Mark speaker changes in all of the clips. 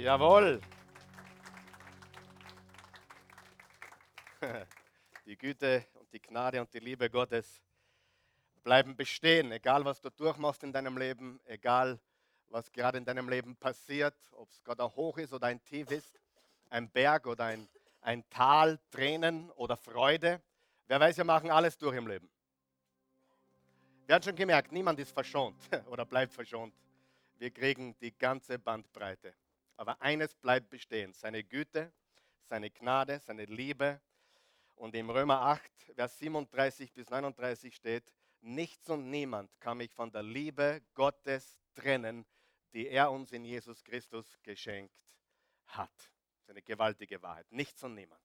Speaker 1: Jawohl. Die Güte und die Gnade und die Liebe Gottes bleiben bestehen, egal was du durchmachst in deinem Leben, egal was gerade in deinem Leben passiert, ob es gerade Hoch ist oder ein Tief ist, ein Berg oder ein, ein Tal, Tränen oder Freude. Wer weiß, wir machen alles durch im Leben. Wir haben schon gemerkt, niemand ist verschont oder bleibt verschont. Wir kriegen die ganze Bandbreite. Aber eines bleibt bestehen, seine Güte, seine Gnade, seine Liebe. Und im Römer 8, Vers 37 bis 39 steht, nichts und niemand kann mich von der Liebe Gottes trennen, die er uns in Jesus Christus geschenkt hat. Das ist eine gewaltige Wahrheit. Nichts und niemand.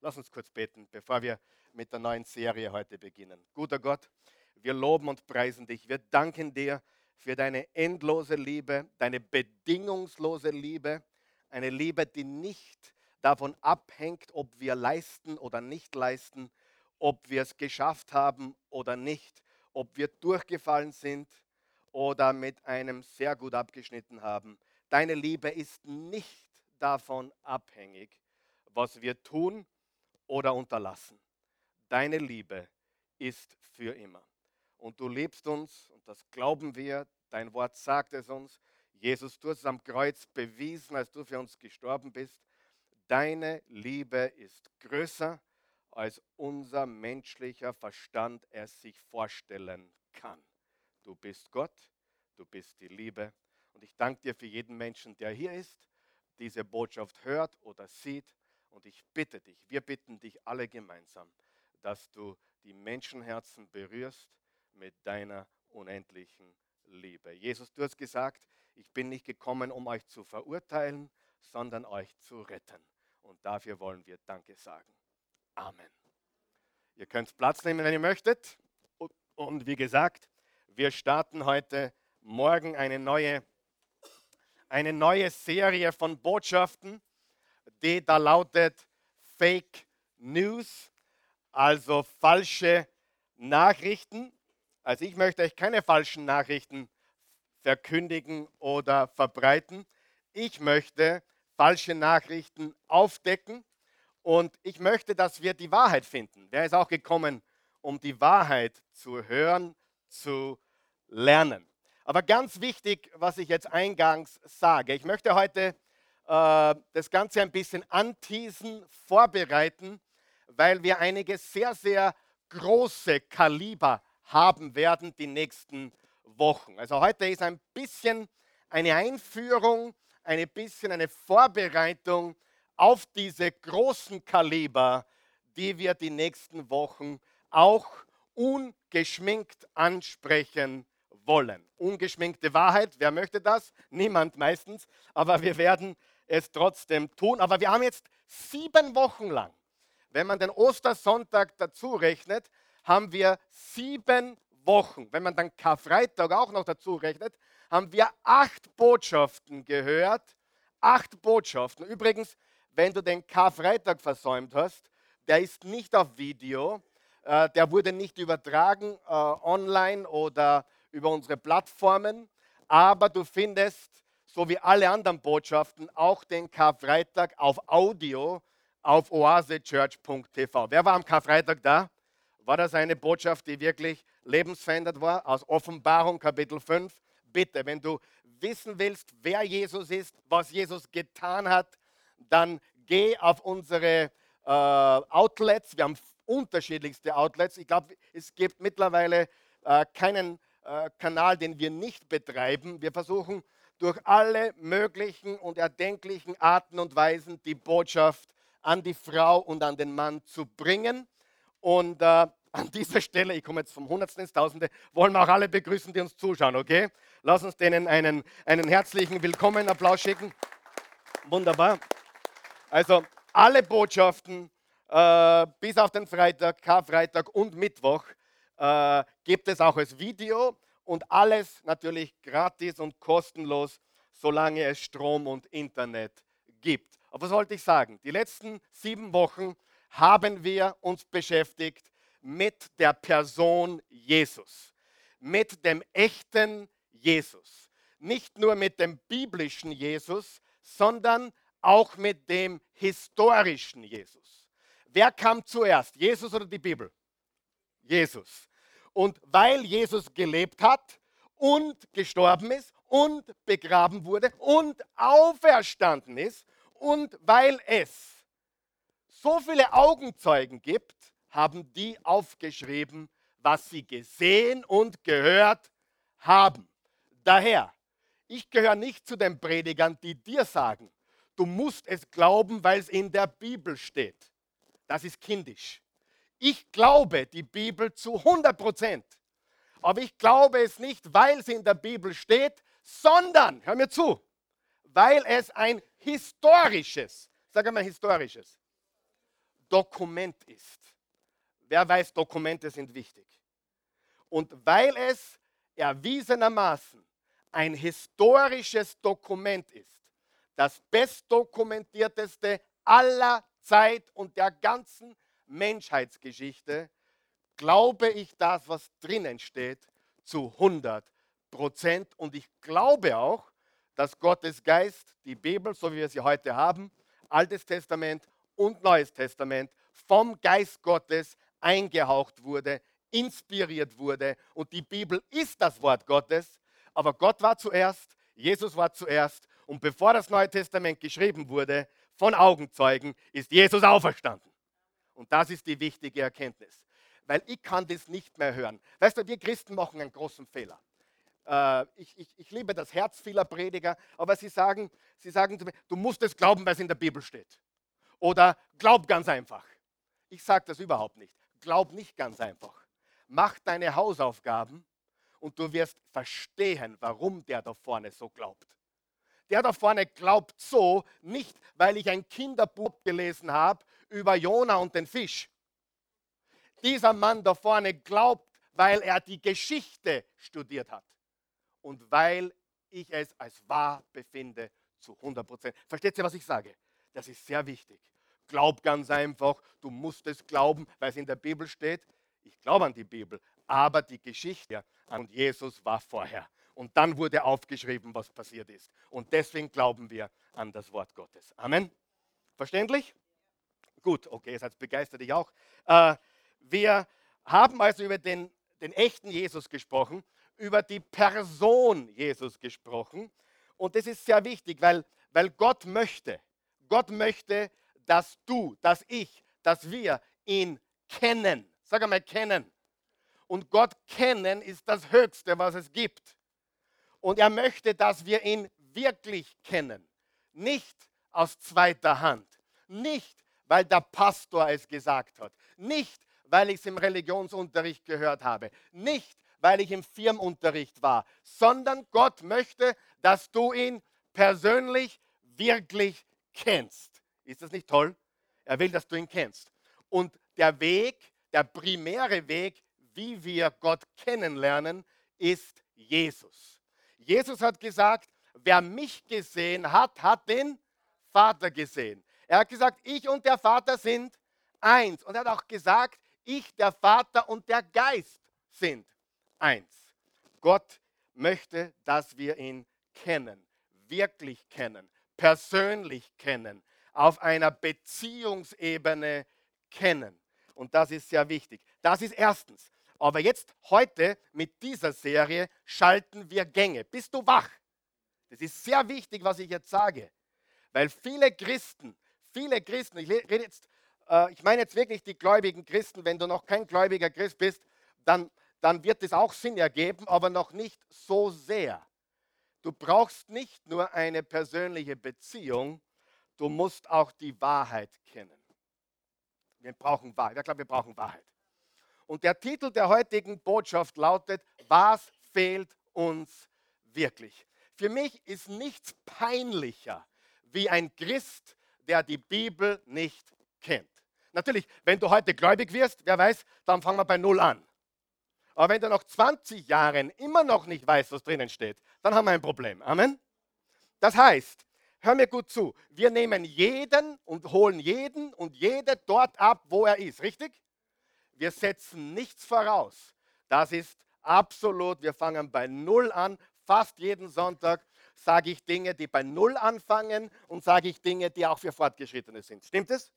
Speaker 1: Lass uns kurz beten, bevor wir mit der neuen Serie heute beginnen. Guter Gott, wir loben und preisen dich. Wir danken dir für deine endlose Liebe, deine bedingungslose Liebe, eine Liebe, die nicht davon abhängt, ob wir leisten oder nicht leisten, ob wir es geschafft haben oder nicht, ob wir durchgefallen sind oder mit einem sehr gut abgeschnitten haben. Deine Liebe ist nicht davon abhängig, was wir tun oder unterlassen. Deine Liebe ist für immer und du liebst uns und das glauben wir. Dein Wort sagt es uns. Jesus, du hast es am Kreuz bewiesen, als du für uns gestorben bist. Deine Liebe ist größer, als unser menschlicher Verstand es sich vorstellen kann. Du bist Gott, du bist die Liebe. Und ich danke dir für jeden Menschen, der hier ist, diese Botschaft hört oder sieht. Und ich bitte dich, wir bitten dich alle gemeinsam, dass du die Menschenherzen berührst mit deiner unendlichen Liebe. Jesus, du hast gesagt, ich bin nicht gekommen, um euch zu verurteilen, sondern euch zu retten. Und dafür wollen wir Danke sagen. Amen. Ihr könnt Platz nehmen, wenn ihr möchtet. Und wie gesagt, wir starten heute Morgen eine neue, eine neue Serie von Botschaften, die da lautet Fake News, also falsche Nachrichten. Also ich möchte euch keine falschen Nachrichten verkündigen oder verbreiten. Ich möchte falsche Nachrichten aufdecken und ich möchte, dass wir die Wahrheit finden. Wer ist auch gekommen, um die Wahrheit zu hören, zu lernen? Aber ganz wichtig, was ich jetzt eingangs sage, ich möchte heute äh, das Ganze ein bisschen anteasen, vorbereiten, weil wir einige sehr, sehr große Kaliber haben werden die nächsten Wochen. Also heute ist ein bisschen eine Einführung, ein bisschen eine Vorbereitung auf diese großen Kaliber, die wir die nächsten Wochen auch ungeschminkt ansprechen wollen. Ungeschminkte Wahrheit, wer möchte das? Niemand meistens, aber wir werden es trotzdem tun. Aber wir haben jetzt sieben Wochen lang, wenn man den Ostersonntag dazu rechnet, haben wir sieben Wochen, wenn man dann Karfreitag auch noch dazu rechnet, haben wir acht Botschaften gehört. Acht Botschaften. Übrigens, wenn du den Karfreitag versäumt hast, der ist nicht auf Video, äh, der wurde nicht übertragen äh, online oder über unsere Plattformen, aber du findest, so wie alle anderen Botschaften, auch den Karfreitag auf Audio auf oasechurch.tv. Wer war am Karfreitag da? War das eine Botschaft, die wirklich lebensverändert war? Aus Offenbarung Kapitel 5. Bitte, wenn du wissen willst, wer Jesus ist, was Jesus getan hat, dann geh auf unsere äh, Outlets. Wir haben unterschiedlichste Outlets. Ich glaube, es gibt mittlerweile äh, keinen äh, Kanal, den wir nicht betreiben. Wir versuchen durch alle möglichen und erdenklichen Arten und Weisen die Botschaft an die Frau und an den Mann zu bringen. Und äh, an dieser Stelle, ich komme jetzt vom Hundertsten ins Tausende, wollen wir auch alle begrüßen, die uns zuschauen, okay? Lass uns denen einen, einen herzlichen Willkommen, Applaus schicken. Wunderbar. Also alle Botschaften äh, bis auf den Freitag, Karfreitag und Mittwoch äh, gibt es auch als Video und alles natürlich gratis und kostenlos, solange es Strom und Internet gibt. Aber was wollte ich sagen? Die letzten sieben Wochen haben wir uns beschäftigt mit der Person Jesus, mit dem echten Jesus. Nicht nur mit dem biblischen Jesus, sondern auch mit dem historischen Jesus. Wer kam zuerst, Jesus oder die Bibel? Jesus. Und weil Jesus gelebt hat und gestorben ist und begraben wurde und auferstanden ist und weil es so viele Augenzeugen gibt, haben die aufgeschrieben, was sie gesehen und gehört haben. Daher, ich gehöre nicht zu den Predigern, die dir sagen, du musst es glauben, weil es in der Bibel steht. Das ist kindisch. Ich glaube die Bibel zu 100 Prozent. Aber ich glaube es nicht, weil es in der Bibel steht, sondern, hör mir zu, weil es ein historisches, sag einmal historisches, Dokument ist. Wer weiß, Dokumente sind wichtig. Und weil es erwiesenermaßen ein historisches Dokument ist, das bestdokumentierteste aller Zeit und der ganzen Menschheitsgeschichte, glaube ich das, was drinnen steht, zu 100 Prozent. Und ich glaube auch, dass Gottes Geist die Bibel, so wie wir sie heute haben, Altes Testament und Neues Testament, vom Geist Gottes eingehaucht wurde, inspiriert wurde. Und die Bibel ist das Wort Gottes, aber Gott war zuerst, Jesus war zuerst. Und bevor das Neue Testament geschrieben wurde, von Augenzeugen, ist Jesus auferstanden. Und das ist die wichtige Erkenntnis. Weil ich kann das nicht mehr hören. Weißt du, wir Christen machen einen großen Fehler. Äh, ich, ich, ich, liebe das Herz vieler Prediger, aber sie sagen, sie sagen zu mir, du musst es glauben, was in der Bibel steht. Oder glaub ganz einfach. Ich sage das überhaupt nicht. Glaub nicht ganz einfach. Mach deine Hausaufgaben und du wirst verstehen, warum der da vorne so glaubt. Der da vorne glaubt so, nicht weil ich ein Kinderbuch gelesen habe über Jona und den Fisch. Dieser Mann da vorne glaubt, weil er die Geschichte studiert hat und weil ich es als wahr befinde zu 100 Prozent. Versteht ihr, was ich sage? Das ist sehr wichtig. Glaub ganz einfach, du musst es glauben, weil es in der Bibel steht. Ich glaube an die Bibel, aber die Geschichte und Jesus war vorher. Und dann wurde aufgeschrieben, was passiert ist. Und deswegen glauben wir an das Wort Gottes. Amen. Verständlich? Gut, okay, jetzt hat begeistert dich auch. Äh, wir haben also über den, den echten Jesus gesprochen, über die Person Jesus gesprochen. Und das ist sehr wichtig, weil, weil Gott möchte, Gott möchte, dass du, dass ich, dass wir ihn kennen. Sag einmal kennen. Und Gott kennen ist das Höchste, was es gibt. Und er möchte, dass wir ihn wirklich kennen. Nicht aus zweiter Hand. Nicht, weil der Pastor es gesagt hat. Nicht, weil ich es im Religionsunterricht gehört habe. Nicht, weil ich im Firmenunterricht war. Sondern Gott möchte, dass du ihn persönlich wirklich kennst. Ist das nicht toll? Er will, dass du ihn kennst. Und der Weg, der primäre Weg, wie wir Gott kennenlernen, ist Jesus. Jesus hat gesagt, wer mich gesehen hat, hat den Vater gesehen. Er hat gesagt, ich und der Vater sind eins. Und er hat auch gesagt, ich, der Vater und der Geist sind eins. Gott möchte, dass wir ihn kennen, wirklich kennen, persönlich kennen, auf einer Beziehungsebene kennen. Und das ist sehr wichtig. Das ist erstens. Aber jetzt, heute, mit dieser Serie, schalten wir Gänge. Bist du wach? Das ist sehr wichtig, was ich jetzt sage. Weil viele Christen, viele Christen, ich rede jetzt, äh, ich meine jetzt wirklich die gläubigen Christen, wenn du noch kein gläubiger Christ bist, dann, dann wird es auch Sinn ergeben, aber noch nicht so sehr. Du brauchst nicht nur eine persönliche Beziehung, du musst auch die Wahrheit kennen. Wir brauchen Wahrheit. Ich glaube, wir brauchen Wahrheit. Und der Titel der heutigen Botschaft lautet, was fehlt uns wirklich? Für mich ist nichts peinlicher wie ein Christ, der die Bibel nicht kennt. Natürlich, wenn du heute gläubig wirst, wer weiß, dann fangen wir bei Null an. Aber wenn du nach 20 Jahren immer noch nicht weißt, was drinnen steht, dann haben wir ein Problem. Amen. Das heißt, hör mir gut zu, wir nehmen jeden und holen jeden und jede dort ab, wo er ist, richtig? Wir setzen nichts voraus. Das ist absolut, wir fangen bei Null an, fast jeden Sonntag. sage ich Dinge, die bei Null anfangen und sage ich Dinge, die auch für Fortgeschrittene sind. Stimmt es?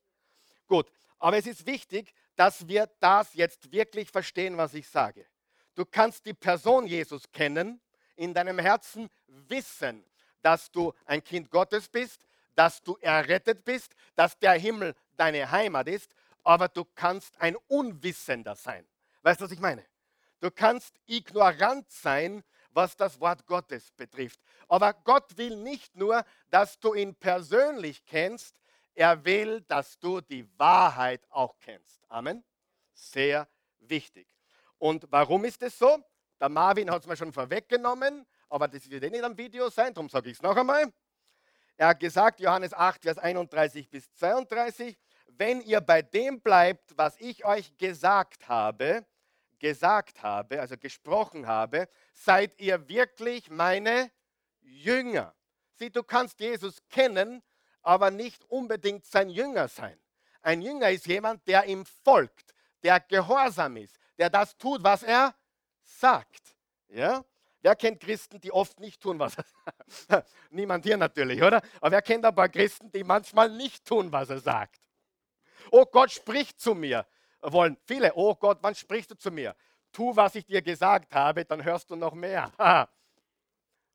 Speaker 1: Gut, aber es ist wichtig, dass wir das jetzt wirklich verstehen, was ich sage. Du kannst die Person Jesus kennen, in deinem Herzen wissen, dass du ein Kind Gottes bist, dass du errettet bist, dass der Himmel deine Heimat ist, aber du kannst ein Unwissender sein. Weißt du, was ich meine? Du kannst ignorant sein, was das Wort Gottes betrifft. Aber Gott will nicht nur, dass du ihn persönlich kennst, er will, dass du die Wahrheit auch kennst. Amen. Sehr wichtig. Und warum ist es so? Der Marvin hat es mir schon vorweggenommen, aber das wird eh nicht am Video sein, darum sage ich es noch einmal. Er hat gesagt, Johannes 8, Vers 31 bis 32, wenn ihr bei dem bleibt, was ich euch gesagt habe, gesagt habe, also gesprochen habe, seid ihr wirklich meine Jünger. Sieh, du kannst Jesus kennen, aber nicht unbedingt sein Jünger sein. Ein Jünger ist jemand, der ihm folgt, der gehorsam ist, der das tut, was er sagt. Ja? Wer kennt Christen, die oft nicht tun, was er sagt? Niemand hier natürlich, oder? Aber wer kennt ein paar Christen, die manchmal nicht tun, was er sagt? Oh Gott spricht zu mir. Wollen viele, oh Gott, wann sprichst du zu mir? Tu, was ich dir gesagt habe, dann hörst du noch mehr.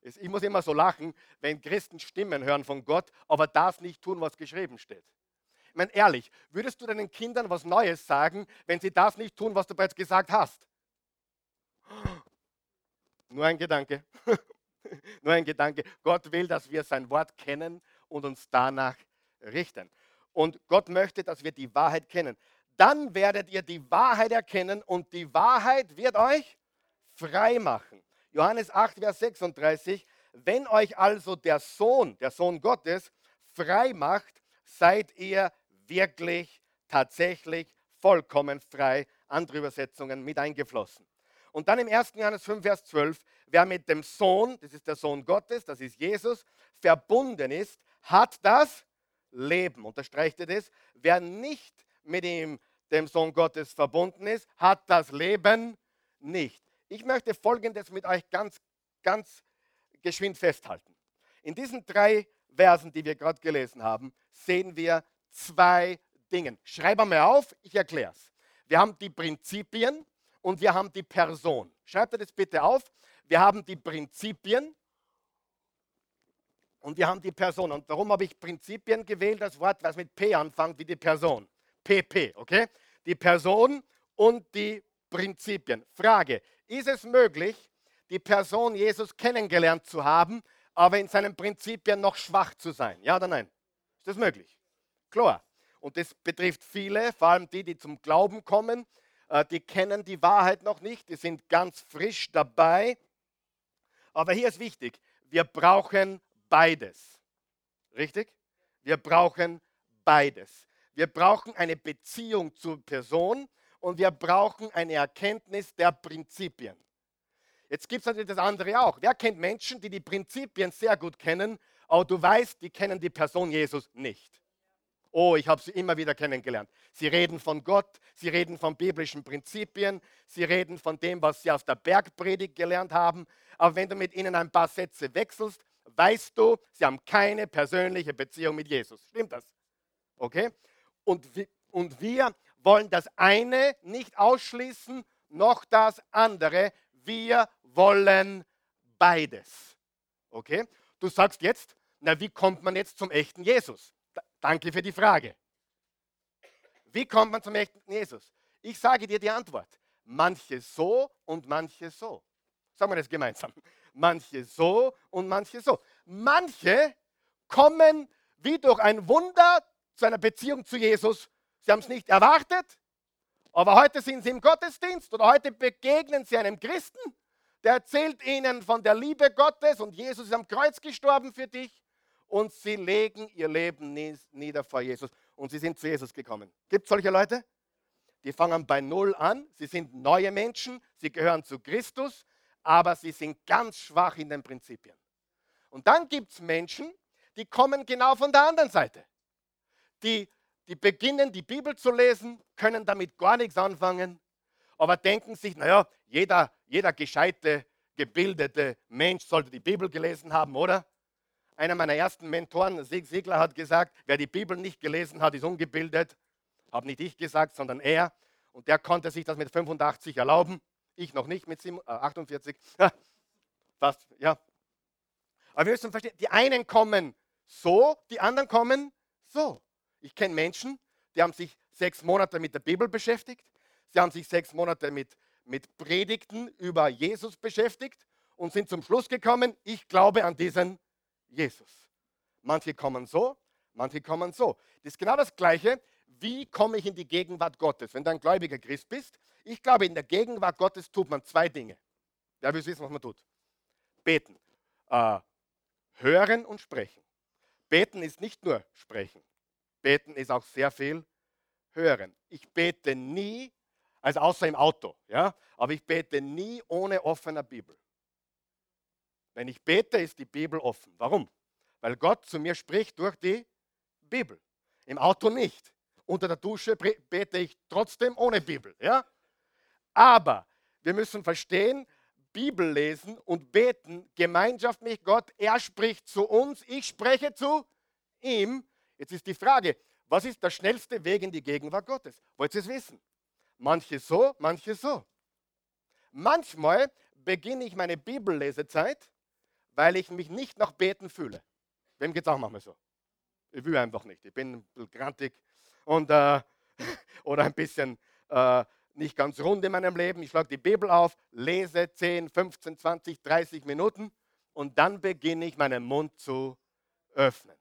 Speaker 1: ich muss immer so lachen, wenn Christen Stimmen hören von Gott, aber das nicht tun, was geschrieben steht. Ich meine, ehrlich, würdest du deinen Kindern was Neues sagen, wenn sie das nicht tun, was du bereits gesagt hast? Nur ein Gedanke. Nur ein Gedanke. Gott will, dass wir sein Wort kennen und uns danach richten. Und Gott möchte, dass wir die Wahrheit kennen. Dann werdet ihr die Wahrheit erkennen und die Wahrheit wird euch frei machen. Johannes 8, Vers 36. Wenn euch also der Sohn, der Sohn Gottes, frei macht, seid ihr wirklich, tatsächlich vollkommen frei. Andere Übersetzungen mit eingeflossen. Und dann im 1. Johannes 5, Vers 12, wer mit dem Sohn, das ist der Sohn Gottes, das ist Jesus, verbunden ist, hat das Leben. Unterstreicht er das? Wer nicht mit ihm, dem Sohn Gottes, verbunden ist, hat das Leben nicht. Ich möchte Folgendes mit euch ganz, ganz geschwind festhalten. In diesen drei Versen, die wir gerade gelesen haben, sehen wir zwei Dinge. Schreib einmal auf, ich erkläre es. Wir haben die Prinzipien und wir haben die Person. Schreibt ihr das bitte auf. Wir haben die Prinzipien und wir haben die Person. Und warum habe ich Prinzipien gewählt? Das Wort, was mit P anfängt, wie die Person. PP, okay? Die Person und die Prinzipien. Frage, ist es möglich, die Person Jesus kennengelernt zu haben, aber in seinen Prinzipien noch schwach zu sein? Ja oder nein? Ist das möglich? Klar. Und das betrifft viele, vor allem die, die zum Glauben kommen, äh, die kennen die Wahrheit noch nicht, die sind ganz frisch dabei. Aber hier ist wichtig, wir brauchen beides. Richtig? Wir brauchen beides. Wir brauchen eine Beziehung zur Person und wir brauchen eine Erkenntnis der Prinzipien. Jetzt gibt es natürlich das andere auch. Wer kennt Menschen, die die Prinzipien sehr gut kennen, aber du weißt, die kennen die Person Jesus nicht? Oh, ich habe sie immer wieder kennengelernt. Sie reden von Gott, sie reden von biblischen Prinzipien, sie reden von dem, was sie aus der Bergpredigt gelernt haben. Aber wenn du mit ihnen ein paar Sätze wechselst, weißt du, sie haben keine persönliche Beziehung mit Jesus. Stimmt das? Okay? Und, und wir wollen das eine nicht ausschließen, noch das andere. Wir wollen beides. Okay? Du sagst jetzt, na, wie kommt man jetzt zum echten Jesus? Da, danke für die Frage. Wie kommt man zum echten Jesus? Ich sage dir die Antwort. Manche so und manche so. Sagen wir das gemeinsam. Manche so und manche so. Manche kommen wie durch ein Wunder zu einer Beziehung zu Jesus. Sie haben es nicht erwartet, aber heute sind sie im Gottesdienst oder heute begegnen sie einem Christen, der erzählt ihnen von der Liebe Gottes und Jesus ist am Kreuz gestorben für dich und sie legen ihr Leben nieder vor Jesus und sie sind zu Jesus gekommen. Gibt es solche Leute? Die fangen bei Null an, sie sind neue Menschen, sie gehören zu Christus, aber sie sind ganz schwach in den Prinzipien. Und dann gibt es Menschen, die kommen genau von der anderen Seite die, die beginnen, die Bibel zu lesen, können damit gar nichts anfangen, aber denken sich, naja, jeder, jeder gescheite, gebildete Mensch sollte die Bibel gelesen haben, oder? einer meiner ersten Mentoren, Sig Sigler, hat gesagt, wer die Bibel nicht gelesen hat, ist ungebildet. Habe nicht ich gesagt, sondern er. Und der konnte sich das mit 85 erlauben. Ich noch nicht mit 48. Äh, fast, ja. Aber wir müssen verstehen, die einen kommen so, die anderen kommen so. Ich kenne Menschen, die haben sich sechs Monate mit der Bibel beschäftigt. Sie haben sich sechs Monate mit, mit Predigten über Jesus beschäftigt und sind zum Schluss gekommen, ich glaube an diesen Jesus. Manche kommen so, manche kommen so. Das ist genau das Gleiche. Wie komme ich in die Gegenwart Gottes? Wenn du ein gläubiger Christ bist, ich glaube, in der Gegenwart Gottes tut man zwei Dinge. Wer will wissen, was man tut? Beten. Äh, hören und sprechen. Beten ist nicht nur sprechen. Beten ist auch sehr viel hören. Ich bete nie, also außer im Auto, ja, aber ich bete nie ohne offener Bibel. Wenn ich bete, ist die Bibel offen. Warum? Weil Gott zu mir spricht durch die Bibel. Im Auto nicht. Unter der Dusche bete ich trotzdem ohne Bibel. Ja? Aber wir müssen verstehen, Bibel lesen und beten, Gemeinschaft mit Gott, er spricht zu uns, ich spreche zu ihm. Jetzt ist die Frage, was ist der schnellste Weg in die Gegenwart Gottes? Wollt ihr es wissen? Manche so, manche so. Manchmal beginne ich meine Bibellesezeit weil ich mich nicht nach Beten fühle. Wem geht es auch manchmal so? Ich will einfach nicht. Ich bin ein bisschen grantig und, äh, oder ein bisschen äh, nicht ganz rund in meinem Leben. Ich schlage die Bibel auf, lese 10, 15, 20, 30 Minuten und dann beginne ich meinen Mund zu öffnen.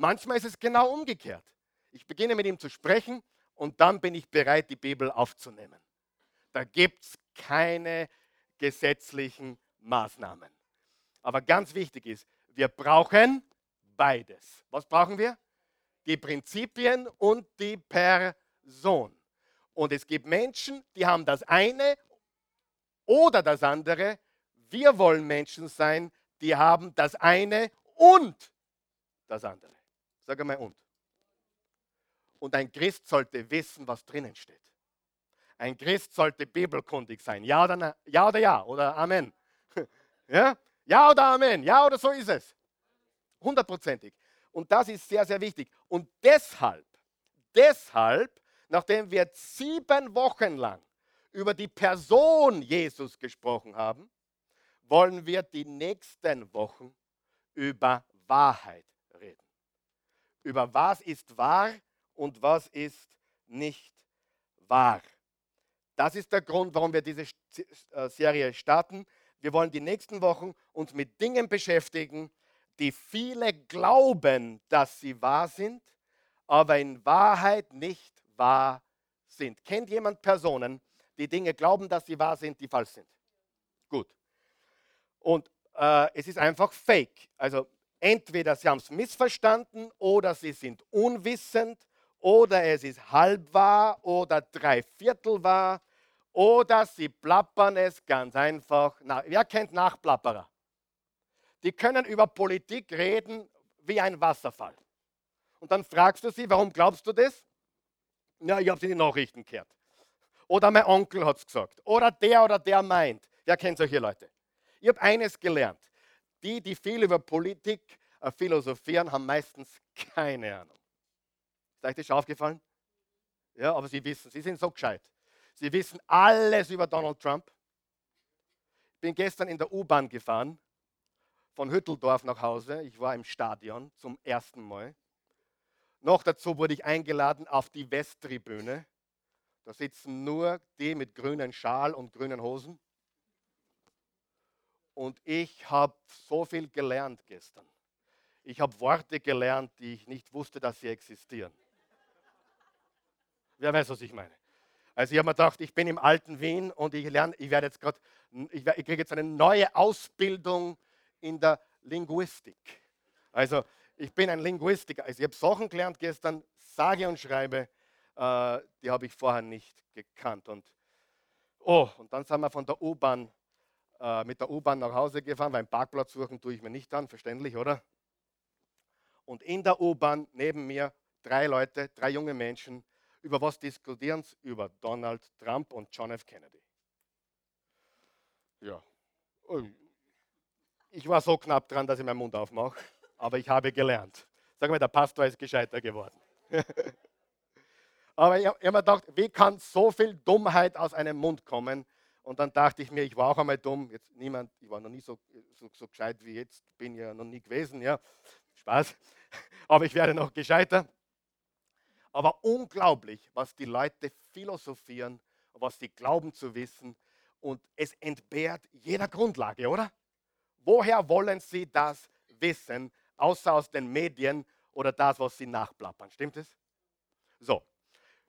Speaker 1: Manchmal ist es genau umgekehrt. Ich beginne mit ihm zu sprechen und dann bin ich bereit, die Bibel aufzunehmen. Da gibt es keine gesetzlichen Maßnahmen. Aber ganz wichtig ist, wir brauchen beides. Was brauchen wir? Die Prinzipien und die Person. Und es gibt Menschen, die haben das eine oder das andere. Wir wollen Menschen sein, die haben das eine und das andere. Sag mal und. Und ein Christ sollte wissen, was drinnen steht. Ein Christ sollte bibelkundig sein. Ja oder, ja oder ja oder Amen. Ja? Ja oder Amen? Ja oder so ist es? Hundertprozentig. Und das ist sehr, sehr wichtig. Und deshalb, deshalb, nachdem wir sieben Wochen lang über die Person Jesus gesprochen haben, wollen wir die nächsten Wochen über Wahrheit. Über was ist wahr und was ist nicht wahr. Das ist der Grund, warum wir diese äh, Serie starten. Wir wollen die nächsten Wochen uns mit Dingen beschäftigen, die viele glauben, dass sie wahr sind, aber in Wahrheit nicht wahr sind. Kennt jemand Personen, die Dinge glauben, dass sie wahr sind, die falsch sind? Gut. Und äh, es ist einfach fake. Also entweder sie haben es missverstanden oder sie sind unwissend oder es ist halb wahr oder drei Viertel wahr oder sie plappern es ganz einfach. Na, wer kennt Nachplapperer? Die können über Politik reden wie ein Wasserfall. Und dann fragst du sie, warum glaubst du das? Ja, ich habe es in die Nachrichten gehört. Oder mein Onkel hat es gesagt. Oder der oder der meint. Wer kennt solche Leute? Ich habe eines gelernt. Die, die viel über Politik äh, philosophieren, haben meistens keine Ahnung. Ist euch das schon aufgefallen? Ja, aber sie wissen, sie sind so gescheit. Sie wissen alles über Donald Trump. Ich bin gestern in der U-Bahn gefahren, von Hütteldorf nach Hause. Ich war im Stadion zum ersten Mal. Noch dazu wurde ich eingeladen auf die Westtribüne. Da sitzen nur die mit grünen Schal und grünen Hosen. Und ich habe so viel gelernt gestern. Ich habe Worte gelernt, die ich nicht wusste, dass sie existieren. Wer weiß, was ich meine? Also ich habe mir gedacht, ich bin im alten Wien und ich lerne, ich werde jetzt gerade, ich, ich kriege jetzt eine neue Ausbildung in der Linguistik. Also ich bin ein Linguistiker. Also ich habe Sachen gelernt gestern, sage und schreibe, äh, die habe ich vorher nicht gekannt. Und oh, und dann sind wir von der U-Bahn äh, mit der U-Bahn nach Hause gefahren, weil einen Parkplatz suchen tue ich mir nicht an, verständlich, oder? Und in der U-Bahn neben mir drei Leute, drei junge Menschen, über was diskutieren sie? Über Donald Trump und John F. Kennedy. Ja. Ich war so knapp dran, dass ich meinen Mund aufmache. aber ich habe gelernt. Sag mal, der Pastor ist gescheiter geworden. aber ich habe mir gedacht, wie kann so viel Dummheit aus einem Mund kommen? Und dann dachte ich mir, ich war auch einmal dumm. Jetzt niemand, ich war noch nie so, so, so gescheit wie jetzt, bin ja noch nie gewesen, ja. Spaß. Aber ich werde noch gescheiter. Aber unglaublich, was die Leute philosophieren, was sie glauben zu wissen. Und es entbehrt jeder Grundlage, oder? Woher wollen sie das wissen, außer aus den Medien oder das, was sie nachplappern? Stimmt es? So.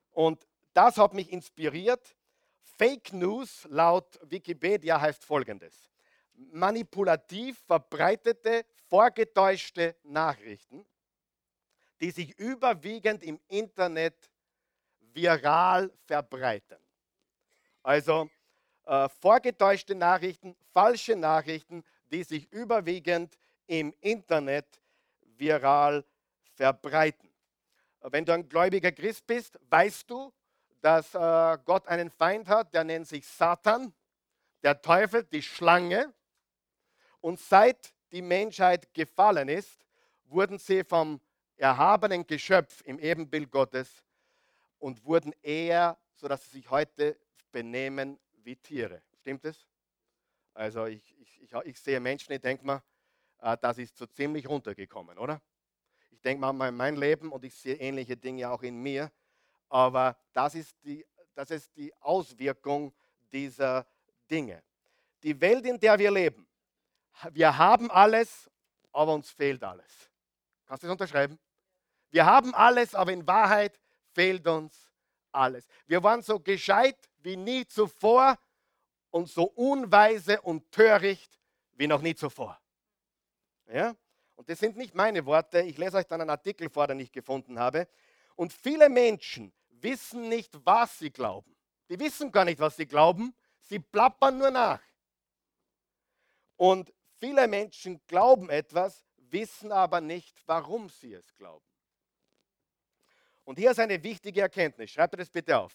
Speaker 1: Und das hat mich inspiriert. Fake News laut Wikipedia heißt folgendes. Manipulativ verbreitete, vorgetäuschte Nachrichten, die sich überwiegend im Internet viral verbreiten. Also äh, vorgetäuschte Nachrichten, falsche Nachrichten, die sich überwiegend im Internet viral verbreiten. Wenn du ein gläubiger Christ bist, weißt du, dass äh, Gott einen Feind hat, der nennt sich Satan, der Teufel, die Schlange. Und seit die Menschheit gefallen ist, wurden sie vom erhabenen Geschöpf im Ebenbild Gottes und wurden eher, sodass sie sich heute benehmen wie Tiere. Stimmt es? Also ich, ich, ich, ich sehe Menschen, ich denke mal, äh, das ist so ziemlich runtergekommen, oder? Ich denke mal an mein Leben und ich sehe ähnliche Dinge auch in mir. Aber das ist die, das ist die Auswirkung dieser Dinge. Die Welt, in der wir leben, wir haben alles, aber uns fehlt alles. Kannst du das unterschreiben? Wir haben alles, aber in Wahrheit fehlt uns alles. Wir waren so gescheit wie nie zuvor und so unweise und töricht wie noch nie zuvor. Ja? Und das sind nicht meine Worte. Ich lese euch dann einen Artikel vor, den ich gefunden habe. Und viele Menschen wissen nicht, was sie glauben. Die wissen gar nicht, was sie glauben. Sie plappern nur nach. Und viele Menschen glauben etwas, wissen aber nicht, warum sie es glauben. Und hier ist eine wichtige Erkenntnis. Schreibt das bitte auf.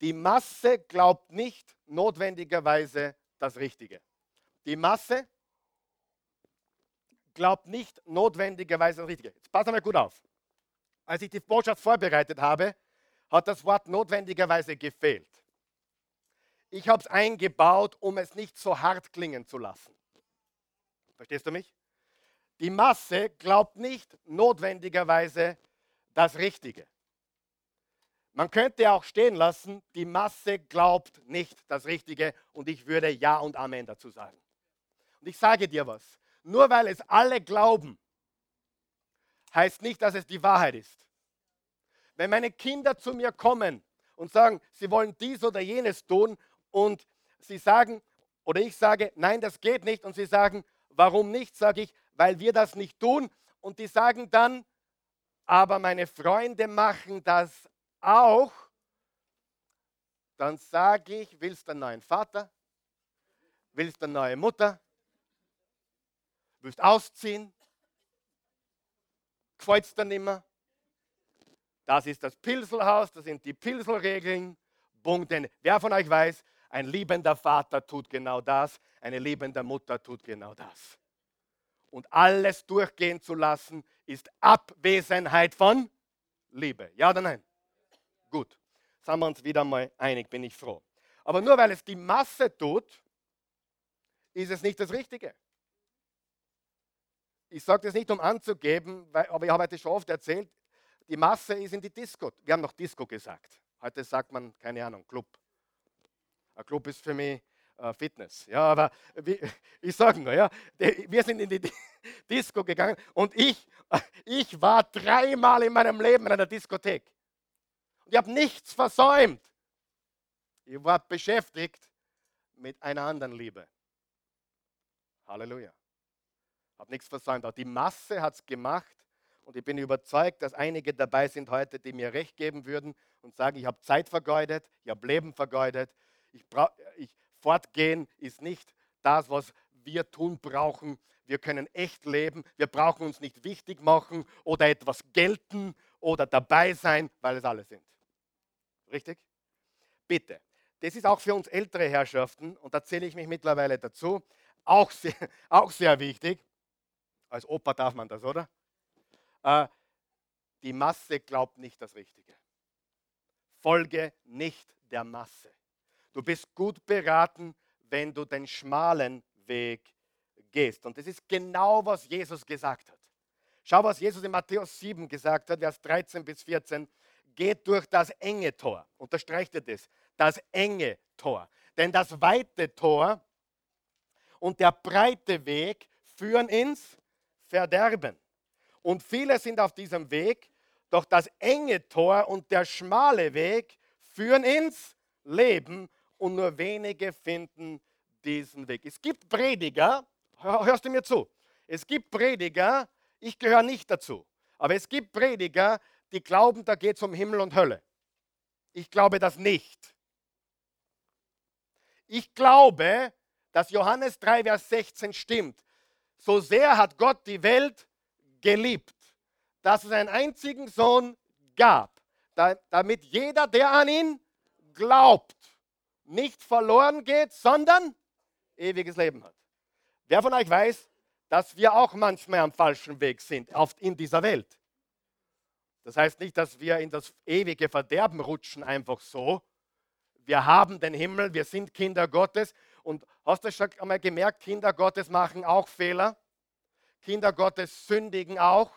Speaker 1: Die Masse glaubt nicht notwendigerweise das Richtige. Die Masse glaubt nicht notwendigerweise das Richtige. Jetzt pass einmal gut auf. Als ich die Botschaft vorbereitet habe, hat das Wort notwendigerweise gefehlt. Ich habe es eingebaut, um es nicht so hart klingen zu lassen. Verstehst du mich? Die Masse glaubt nicht notwendigerweise das Richtige. Man könnte auch stehen lassen, die Masse glaubt nicht das Richtige und ich würde Ja und Amen dazu sagen. Und ich sage dir was, nur weil es alle glauben, heißt nicht, dass es die Wahrheit ist. Wenn meine Kinder zu mir kommen und sagen, sie wollen dies oder jenes tun und sie sagen, oder ich sage, nein, das geht nicht und sie sagen, warum nicht, sage ich, weil wir das nicht tun und die sagen dann, aber meine Freunde machen das auch, dann sage ich, willst du einen neuen Vater? Willst du eine neue Mutter? Willst ausziehen? Gefällt es dir nicht? Das ist das Pilselhaus, das sind die Pilselregeln. Punkte. Wer von euch weiß, ein liebender Vater tut genau das, eine liebende Mutter tut genau das. Und alles durchgehen zu lassen, ist Abwesenheit von Liebe. Ja oder nein? Gut, sind wir uns wieder mal einig, bin ich froh. Aber nur weil es die Masse tut, ist es nicht das Richtige. Ich sage das nicht, um anzugeben, weil, aber ich habe heute schon oft erzählt, die Masse ist in die Disco. Wir haben noch Disco gesagt. Heute sagt man, keine Ahnung, Club. Ein Club ist für mich äh, Fitness. Ja, aber wie, ich sage nur, ja, wir sind in die Disco gegangen und ich, ich war dreimal in meinem Leben in einer Diskothek. Und ich habe nichts versäumt. Ich war beschäftigt mit einer anderen Liebe. Halleluja. Habe nichts versäumt. Die Masse hat es gemacht. Und ich bin überzeugt, dass einige dabei sind heute, die mir recht geben würden und sagen, ich habe Zeit vergeudet, ich habe Leben vergeudet. Ich, ich Fortgehen ist nicht das, was wir tun brauchen. Wir können echt leben. Wir brauchen uns nicht wichtig machen oder etwas gelten oder dabei sein, weil es alle sind. Richtig? Bitte. Das ist auch für uns ältere Herrschaften, und da zähle ich mich mittlerweile dazu, auch sehr, auch sehr wichtig. Als Opa darf man das, oder? Äh, die Masse glaubt nicht das Richtige. Folge nicht der Masse. Du bist gut beraten, wenn du den schmalen Weg gehst. Und das ist genau, was Jesus gesagt hat. Schau, was Jesus in Matthäus 7 gesagt hat, Vers 13 bis 14. Geht durch das enge Tor. Unterstreicht ihr das? Das enge Tor. Denn das weite Tor und der breite Weg führen ins Verderben. Und viele sind auf diesem Weg, doch das enge Tor und der schmale Weg führen ins Leben und nur wenige finden diesen Weg. Es gibt Prediger, hörst du mir zu? Es gibt Prediger, ich gehöre nicht dazu, aber es gibt Prediger, die glauben, da geht es um Himmel und Hölle. Ich glaube das nicht. Ich glaube, dass Johannes 3, Vers 16 stimmt. So sehr hat Gott die Welt geliebt, dass es einen einzigen Sohn gab, damit jeder, der an ihn glaubt, nicht verloren geht, sondern ewiges Leben hat. Wer von euch weiß, dass wir auch manchmal am falschen Weg sind oft in dieser Welt? Das heißt nicht, dass wir in das ewige Verderben rutschen, einfach so. Wir haben den Himmel, wir sind Kinder Gottes. Und hast du schon einmal gemerkt, Kinder Gottes machen auch Fehler? Kinder Gottes sündigen auch.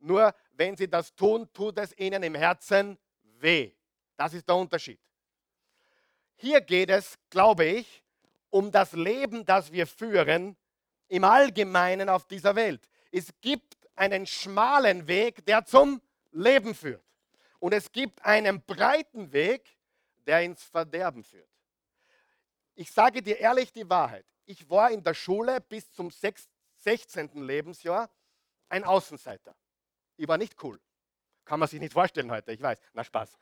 Speaker 1: Nur wenn sie das tun, tut es ihnen im Herzen weh. Das ist der Unterschied. Hier geht es, glaube ich, um das Leben, das wir führen im Allgemeinen auf dieser Welt. Es gibt einen schmalen Weg, der zum Leben führt. Und es gibt einen breiten Weg, der ins Verderben führt. Ich sage dir ehrlich die Wahrheit. Ich war in der Schule bis zum 16. Lebensjahr ein Außenseiter. Ich war nicht cool. Kann man sich nicht vorstellen heute, ich weiß. Na Spaß.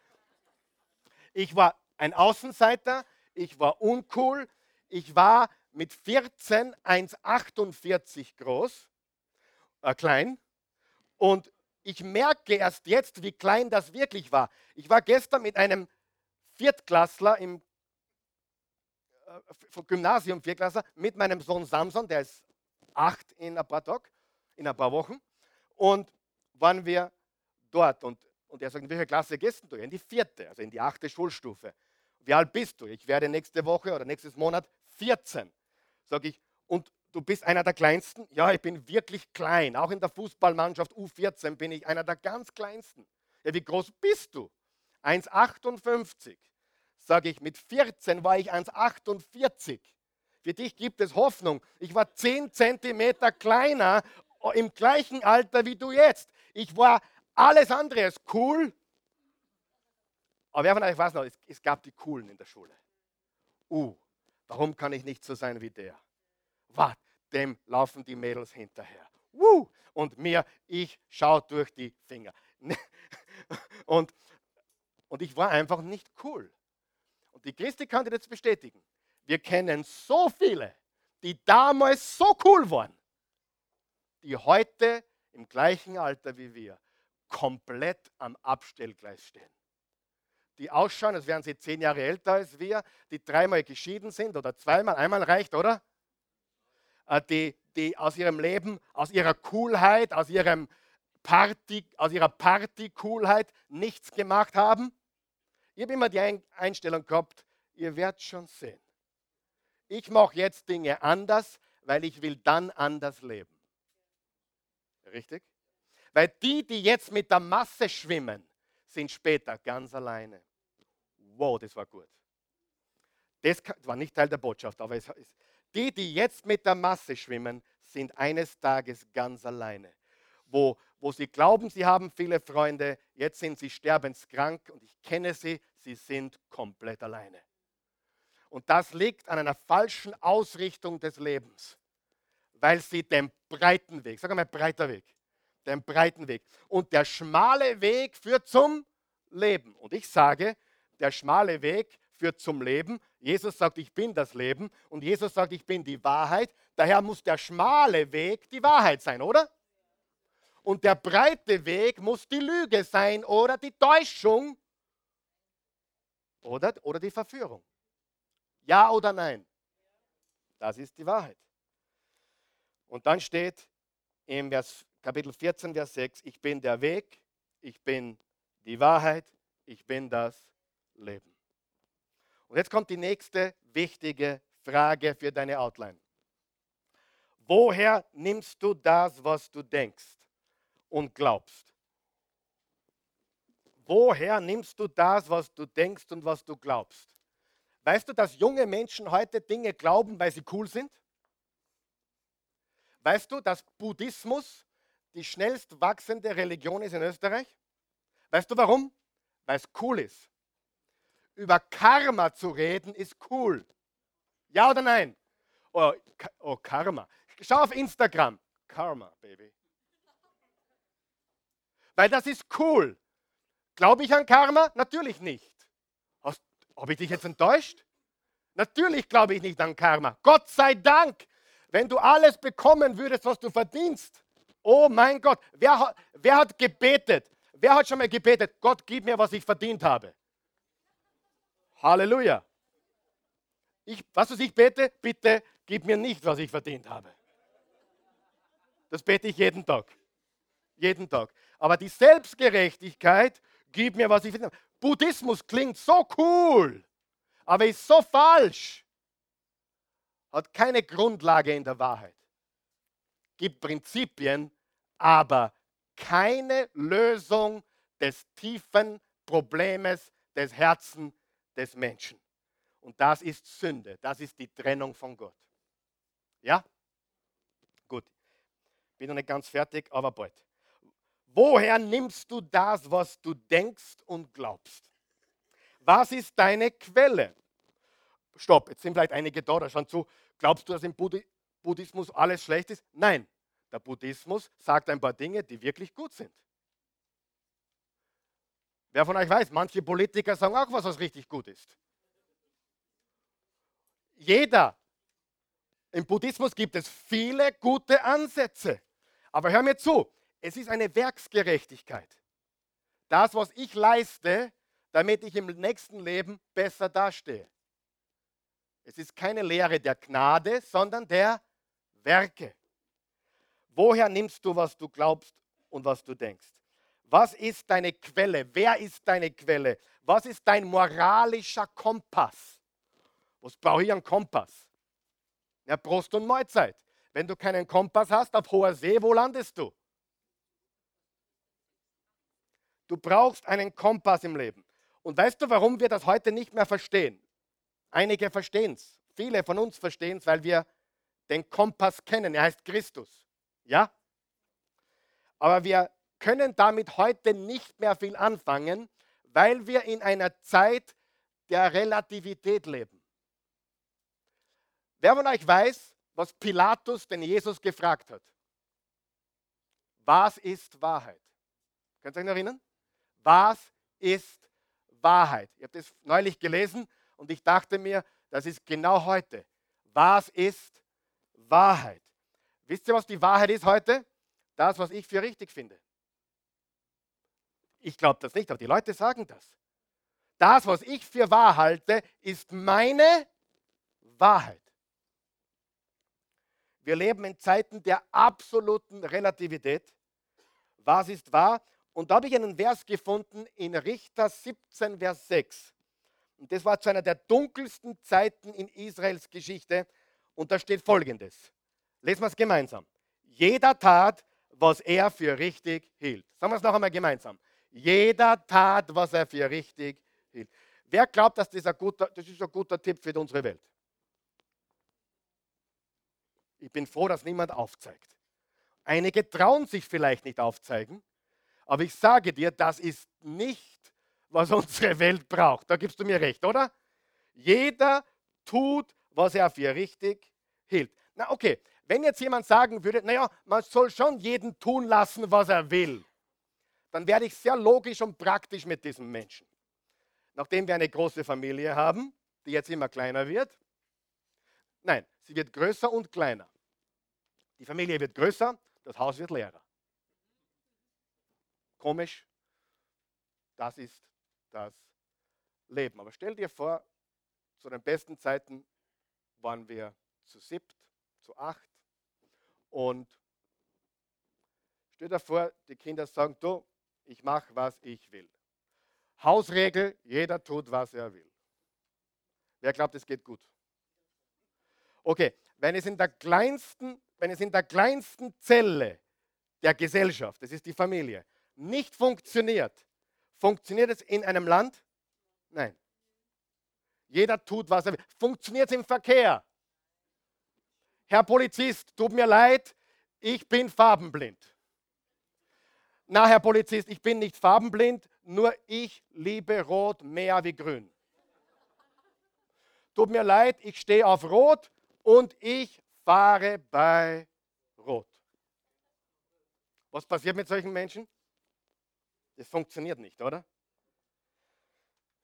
Speaker 1: Ich war ein Außenseiter, ich war uncool, ich war mit 14 1,48 groß, äh, klein. Und ich merke erst jetzt, wie klein das wirklich war. Ich war gestern mit einem Viertklassler im äh, Gymnasium, Viertklassler, mit meinem Sohn Samson, der ist acht in ein paar Tagen, in ein paar Wochen. Und waren wir dort. Und, und er sagt, in welcher Klasse gehst du? In die vierte, also in die achte Schulstufe. Wie alt bist du? Ich werde nächste Woche oder nächstes Monat 14. Sage ich, und du bist einer der kleinsten? Ja, ich bin wirklich klein. Auch in der Fußballmannschaft U14 bin ich einer der ganz kleinsten. Ja, wie groß bist du? 1,58. Sage ich, mit 14 war ich 1,48. Für dich gibt es Hoffnung. Ich war 10 Zentimeter kleiner im gleichen Alter wie du jetzt. Ich war alles andere als cool, aber wer von euch weiß noch, es, es gab die Coolen in der Schule. Uh, warum kann ich nicht so sein wie der? Wart, dem laufen die Mädels hinterher. Uh, und mir, ich schaue durch die Finger. und, und ich war einfach nicht cool. Und die Christi kann dir das bestätigen. Wir kennen so viele, die damals so cool waren, die heute im gleichen Alter wie wir komplett am Abstellgleis stehen die ausschauen, als wären sie zehn Jahre älter als wir, die dreimal geschieden sind oder zweimal, einmal reicht, oder? Äh, die, die aus ihrem Leben, aus ihrer Coolheit, aus, ihrem Party, aus ihrer Party-Coolheit nichts gemacht haben. Ich habe immer die Einstellung gehabt, ihr werdet schon sehen. Ich mache jetzt Dinge anders, weil ich will dann anders leben. Richtig? Weil die, die jetzt mit der Masse schwimmen, sind später ganz alleine. Wow, das war gut. Das war nicht Teil der Botschaft, aber es ist, die, die jetzt mit der Masse schwimmen, sind eines Tages ganz alleine. Wo, wo sie glauben, sie haben viele Freunde, jetzt sind sie sterbenskrank und ich kenne sie, sie sind komplett alleine. Und das liegt an einer falschen Ausrichtung des Lebens, weil sie den breiten Weg, sag mal breiter Weg, den breiten Weg. Und der schmale Weg führt zum Leben. Und ich sage, der schmale Weg führt zum Leben. Jesus sagt, ich bin das Leben. Und Jesus sagt, ich bin die Wahrheit. Daher muss der schmale Weg die Wahrheit sein, oder? Und der breite Weg muss die Lüge sein oder die Täuschung oder, oder die Verführung. Ja oder nein? Das ist die Wahrheit. Und dann steht, im Vers, Kapitel 14, Vers 6, ich bin der Weg, ich bin die Wahrheit, ich bin das Leben. Und jetzt kommt die nächste wichtige Frage für deine Outline. Woher nimmst du das, was du denkst und glaubst? Woher nimmst du das, was du denkst und was du glaubst? Weißt du, dass junge Menschen heute Dinge glauben, weil sie cool sind? Weißt du, dass Buddhismus die schnellst wachsende Religion ist in Österreich? Weißt du warum? Weil es cool ist. Über Karma zu reden ist cool. Ja oder nein? Oh, oh Karma. Schau auf Instagram. Karma, Baby. Weil das ist cool. Glaube ich an Karma? Natürlich nicht. Habe ich dich jetzt enttäuscht? Natürlich glaube ich nicht an Karma. Gott sei Dank, wenn du alles bekommen würdest, was du verdienst. Oh mein Gott, wer, wer hat gebetet? Wer hat schon mal gebetet? Gott, gib mir, was ich verdient habe. Halleluja. Ich, was ich bete? Bitte gib mir nicht, was ich verdient habe. Das bete ich jeden Tag. Jeden Tag. Aber die Selbstgerechtigkeit, gib mir, was ich verdient habe. Buddhismus klingt so cool, aber ist so falsch. Hat keine Grundlage in der Wahrheit. Gibt Prinzipien, aber keine Lösung des tiefen Problems des Herzens des Menschen. Und das ist Sünde. Das ist die Trennung von Gott. Ja? Gut. Bin noch nicht ganz fertig, aber bald. Woher nimmst du das, was du denkst und glaubst? Was ist deine Quelle? Stopp, jetzt sind vielleicht einige da, da schauen zu. Glaubst du, dass im Buddhismus alles schlecht ist? Nein, der Buddhismus sagt ein paar Dinge, die wirklich gut sind. Wer von euch weiß, manche Politiker sagen auch was, was richtig gut ist. Jeder. Im Buddhismus gibt es viele gute Ansätze. Aber hör mir zu, es ist eine Werksgerechtigkeit. Das, was ich leiste, damit ich im nächsten Leben besser dastehe. Es ist keine Lehre der Gnade, sondern der Werke. Woher nimmst du, was du glaubst und was du denkst? Was ist deine Quelle? Wer ist deine Quelle? Was ist dein moralischer Kompass? Was brauche ich einen Kompass? Ja, Prost und Mahlzeit. Wenn du keinen Kompass hast auf hoher See, wo landest du? Du brauchst einen Kompass im Leben. Und weißt du, warum wir das heute nicht mehr verstehen? Einige verstehen es. Viele von uns verstehen es, weil wir den Kompass kennen. Er heißt Christus. Ja? Aber wir können damit heute nicht mehr viel anfangen, weil wir in einer Zeit der Relativität leben. Wer von euch weiß, was Pilatus den Jesus gefragt hat? Was ist Wahrheit? Könnt ihr euch noch erinnern? Was ist Wahrheit? Ich habe das neulich gelesen und ich dachte mir, das ist genau heute. Was ist Wahrheit? Wisst ihr, was die Wahrheit ist heute? Das, was ich für richtig finde. Ich glaube das nicht, aber die Leute sagen das. Das, was ich für wahr halte, ist meine Wahrheit. Wir leben in Zeiten der absoluten Relativität. Was ist wahr? Und da habe ich einen Vers gefunden in Richter 17, Vers 6. Und das war zu einer der dunkelsten Zeiten in Israels Geschichte. Und da steht folgendes. Lesen wir es gemeinsam. Jeder tat, was er für richtig hielt. Sagen wir es noch einmal gemeinsam. Jeder tat, was er für richtig hielt. Wer glaubt, dass das ein guter, das ist ein guter Tipp für unsere Welt? Ich bin froh, dass niemand aufzeigt. Einige trauen sich vielleicht nicht aufzeigen, aber ich sage dir, das ist nicht, was unsere Welt braucht. Da gibst du mir recht, oder? Jeder tut, was er für richtig hielt. Na okay, wenn jetzt jemand sagen würde, naja, man soll schon jeden tun lassen, was er will, dann werde ich sehr logisch und praktisch mit diesem Menschen. Nachdem wir eine große Familie haben, die jetzt immer kleiner wird, nein, sie wird größer und kleiner. Die Familie wird größer, das Haus wird leerer. Komisch, das ist das Leben. Aber stell dir vor, zu den besten Zeiten waren wir zu siebt, zu acht und Stell dir vor, die Kinder sagen, du, ich mache, was ich will. Hausregel, jeder tut, was er will. Wer glaubt, es geht gut? Okay, wenn es in der kleinsten, wenn es in der kleinsten Zelle der Gesellschaft, das ist die Familie, nicht funktioniert, funktioniert es in einem Land? Nein. Jeder tut, was er will. Funktioniert es im Verkehr? Herr Polizist, tut mir leid, ich bin farbenblind. Na, Herr Polizist, ich bin nicht farbenblind, nur ich liebe Rot mehr wie Grün. Tut mir leid, ich stehe auf Rot und ich fahre bei Rot. Was passiert mit solchen Menschen? Das funktioniert nicht, oder?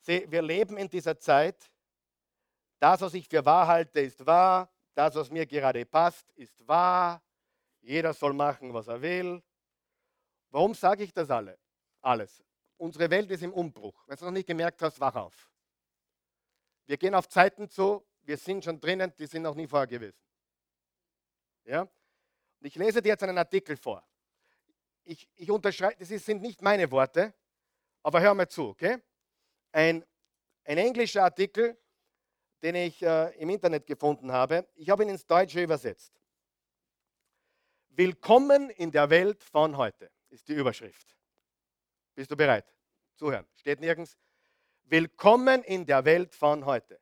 Speaker 1: Sie, wir leben in dieser Zeit. Das, was ich für wahr halte, ist wahr. Das, was mir gerade passt, ist wahr. Jeder soll machen, was er will. Warum sage ich das alle? Alles? Unsere Welt ist im Umbruch. Wenn du es noch nicht gemerkt hast, wach auf. Wir gehen auf Zeiten zu, wir sind schon drinnen, die sind noch nie vorher gewesen. Ja? Und ich lese dir jetzt einen Artikel vor. Ich, ich unterschreibe, das sind nicht meine Worte, aber hör mal zu, okay? Ein, ein englischer Artikel, den ich äh, im Internet gefunden habe. Ich habe ihn ins Deutsche übersetzt. Willkommen in der Welt von heute ist die Überschrift. Bist du bereit? Zuhören. Steht nirgends. Willkommen in der Welt von heute.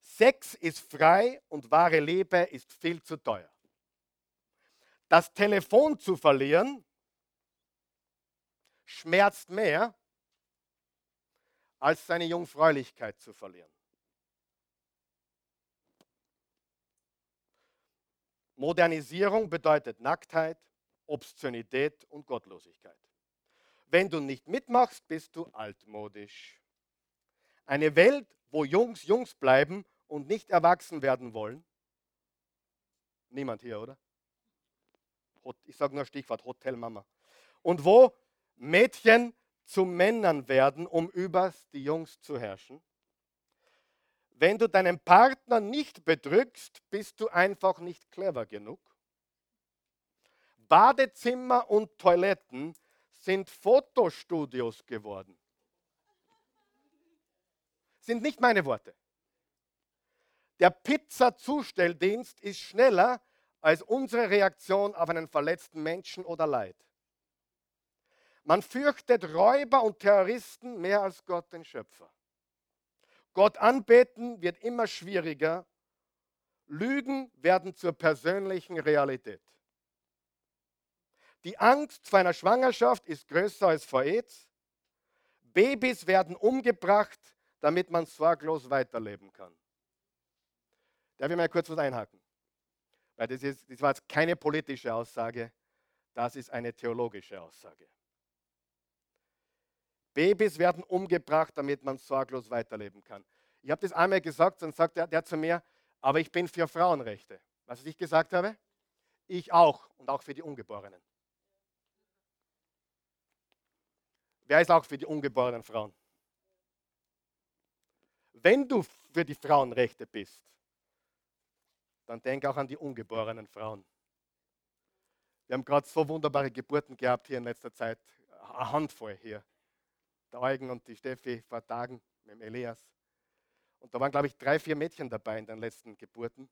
Speaker 1: Sex ist frei und wahre Liebe ist viel zu teuer. Das Telefon zu verlieren schmerzt mehr, als seine Jungfräulichkeit zu verlieren. Modernisierung bedeutet Nacktheit, Obszönität und Gottlosigkeit. Wenn du nicht mitmachst, bist du altmodisch. Eine Welt, wo Jungs Jungs bleiben und nicht erwachsen werden wollen. Niemand hier, oder? Ich sage nur Stichwort Hotelmama. Und wo Mädchen zu Männern werden, um über die Jungs zu herrschen. Wenn du deinen Partner nicht bedrückst, bist du einfach nicht clever genug. Badezimmer und Toiletten sind Fotostudios geworden. Sind nicht meine Worte. Der Pizza-Zustelldienst ist schneller als unsere Reaktion auf einen verletzten Menschen oder Leid. Man fürchtet Räuber und Terroristen mehr als Gott den Schöpfer. Gott anbeten wird immer schwieriger. Lügen werden zur persönlichen Realität. Die Angst vor einer Schwangerschaft ist größer als vor AIDS. Babys werden umgebracht, damit man sorglos weiterleben kann. Darf ich mal kurz was einhaken? Weil das, ist, das war jetzt keine politische Aussage, das ist eine theologische Aussage. Babys werden umgebracht, damit man sorglos weiterleben kann. Ich habe das einmal gesagt, dann sagt er, der zu mir, aber ich bin für Frauenrechte. Was ich gesagt habe? Ich auch und auch für die Ungeborenen. Wer ist auch für die ungeborenen Frauen? Wenn du für die Frauenrechte bist, dann denk auch an die ungeborenen Frauen. Wir haben gerade so wunderbare Geburten gehabt hier in letzter Zeit, eine Handvoll hier. Der Eugen und die Steffi vor Tagen mit dem Elias. Und da waren, glaube ich, drei, vier Mädchen dabei in den letzten Geburten.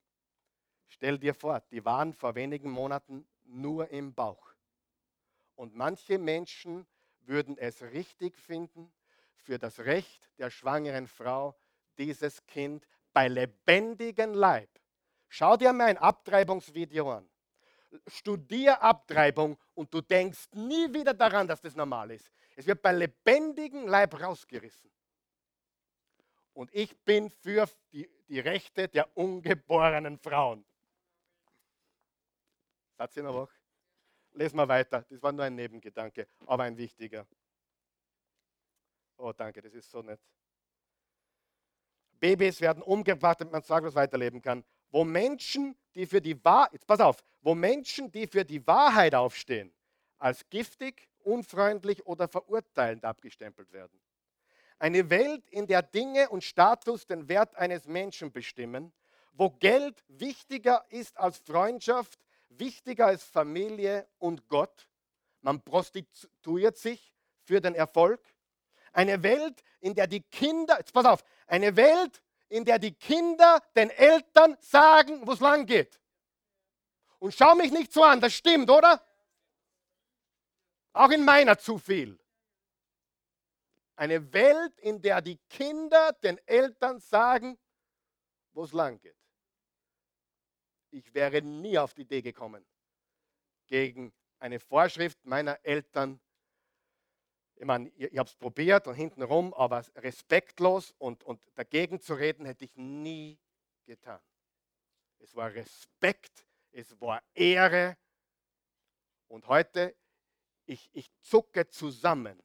Speaker 1: Stell dir vor, die waren vor wenigen Monaten nur im Bauch. Und manche Menschen würden es richtig finden, für das Recht der schwangeren Frau dieses Kind bei lebendigem Leib. Schau dir mein Abtreibungsvideo an. Studier Abtreibung und du denkst nie wieder daran, dass das normal ist. Es wird bei lebendigem Leib rausgerissen. Und ich bin für die, die Rechte der ungeborenen Frauen. Satz ihr noch was? Lesen wir weiter. Das war nur ein Nebengedanke, aber ein wichtiger. Oh, danke, das ist so nett. Babys werden umgebracht, damit man sorglos weiterleben kann. Wo Menschen, die für die Wahrheit, pass auf, wo Menschen, die für die Wahrheit aufstehen, als giftig, unfreundlich oder verurteilend abgestempelt werden. Eine Welt, in der Dinge und Status den Wert eines Menschen bestimmen, wo Geld wichtiger ist als Freundschaft, wichtiger als Familie und Gott, Man prostituiert sich für den Erfolg. Eine Welt, in der die Kinder, jetzt pass auf, eine Welt, in der die Kinder den Eltern sagen, wo es lang geht. Und schau mich nicht so an, das stimmt, oder? Auch in meiner zu viel. Eine Welt, in der die Kinder den Eltern sagen, wo es lang geht. Ich wäre nie auf die Idee gekommen, gegen eine Vorschrift meiner Eltern ich meine, ich, ich habe es probiert und hintenrum, aber respektlos und, und dagegen zu reden, hätte ich nie getan. Es war Respekt, es war Ehre. Und heute, ich, ich zucke zusammen,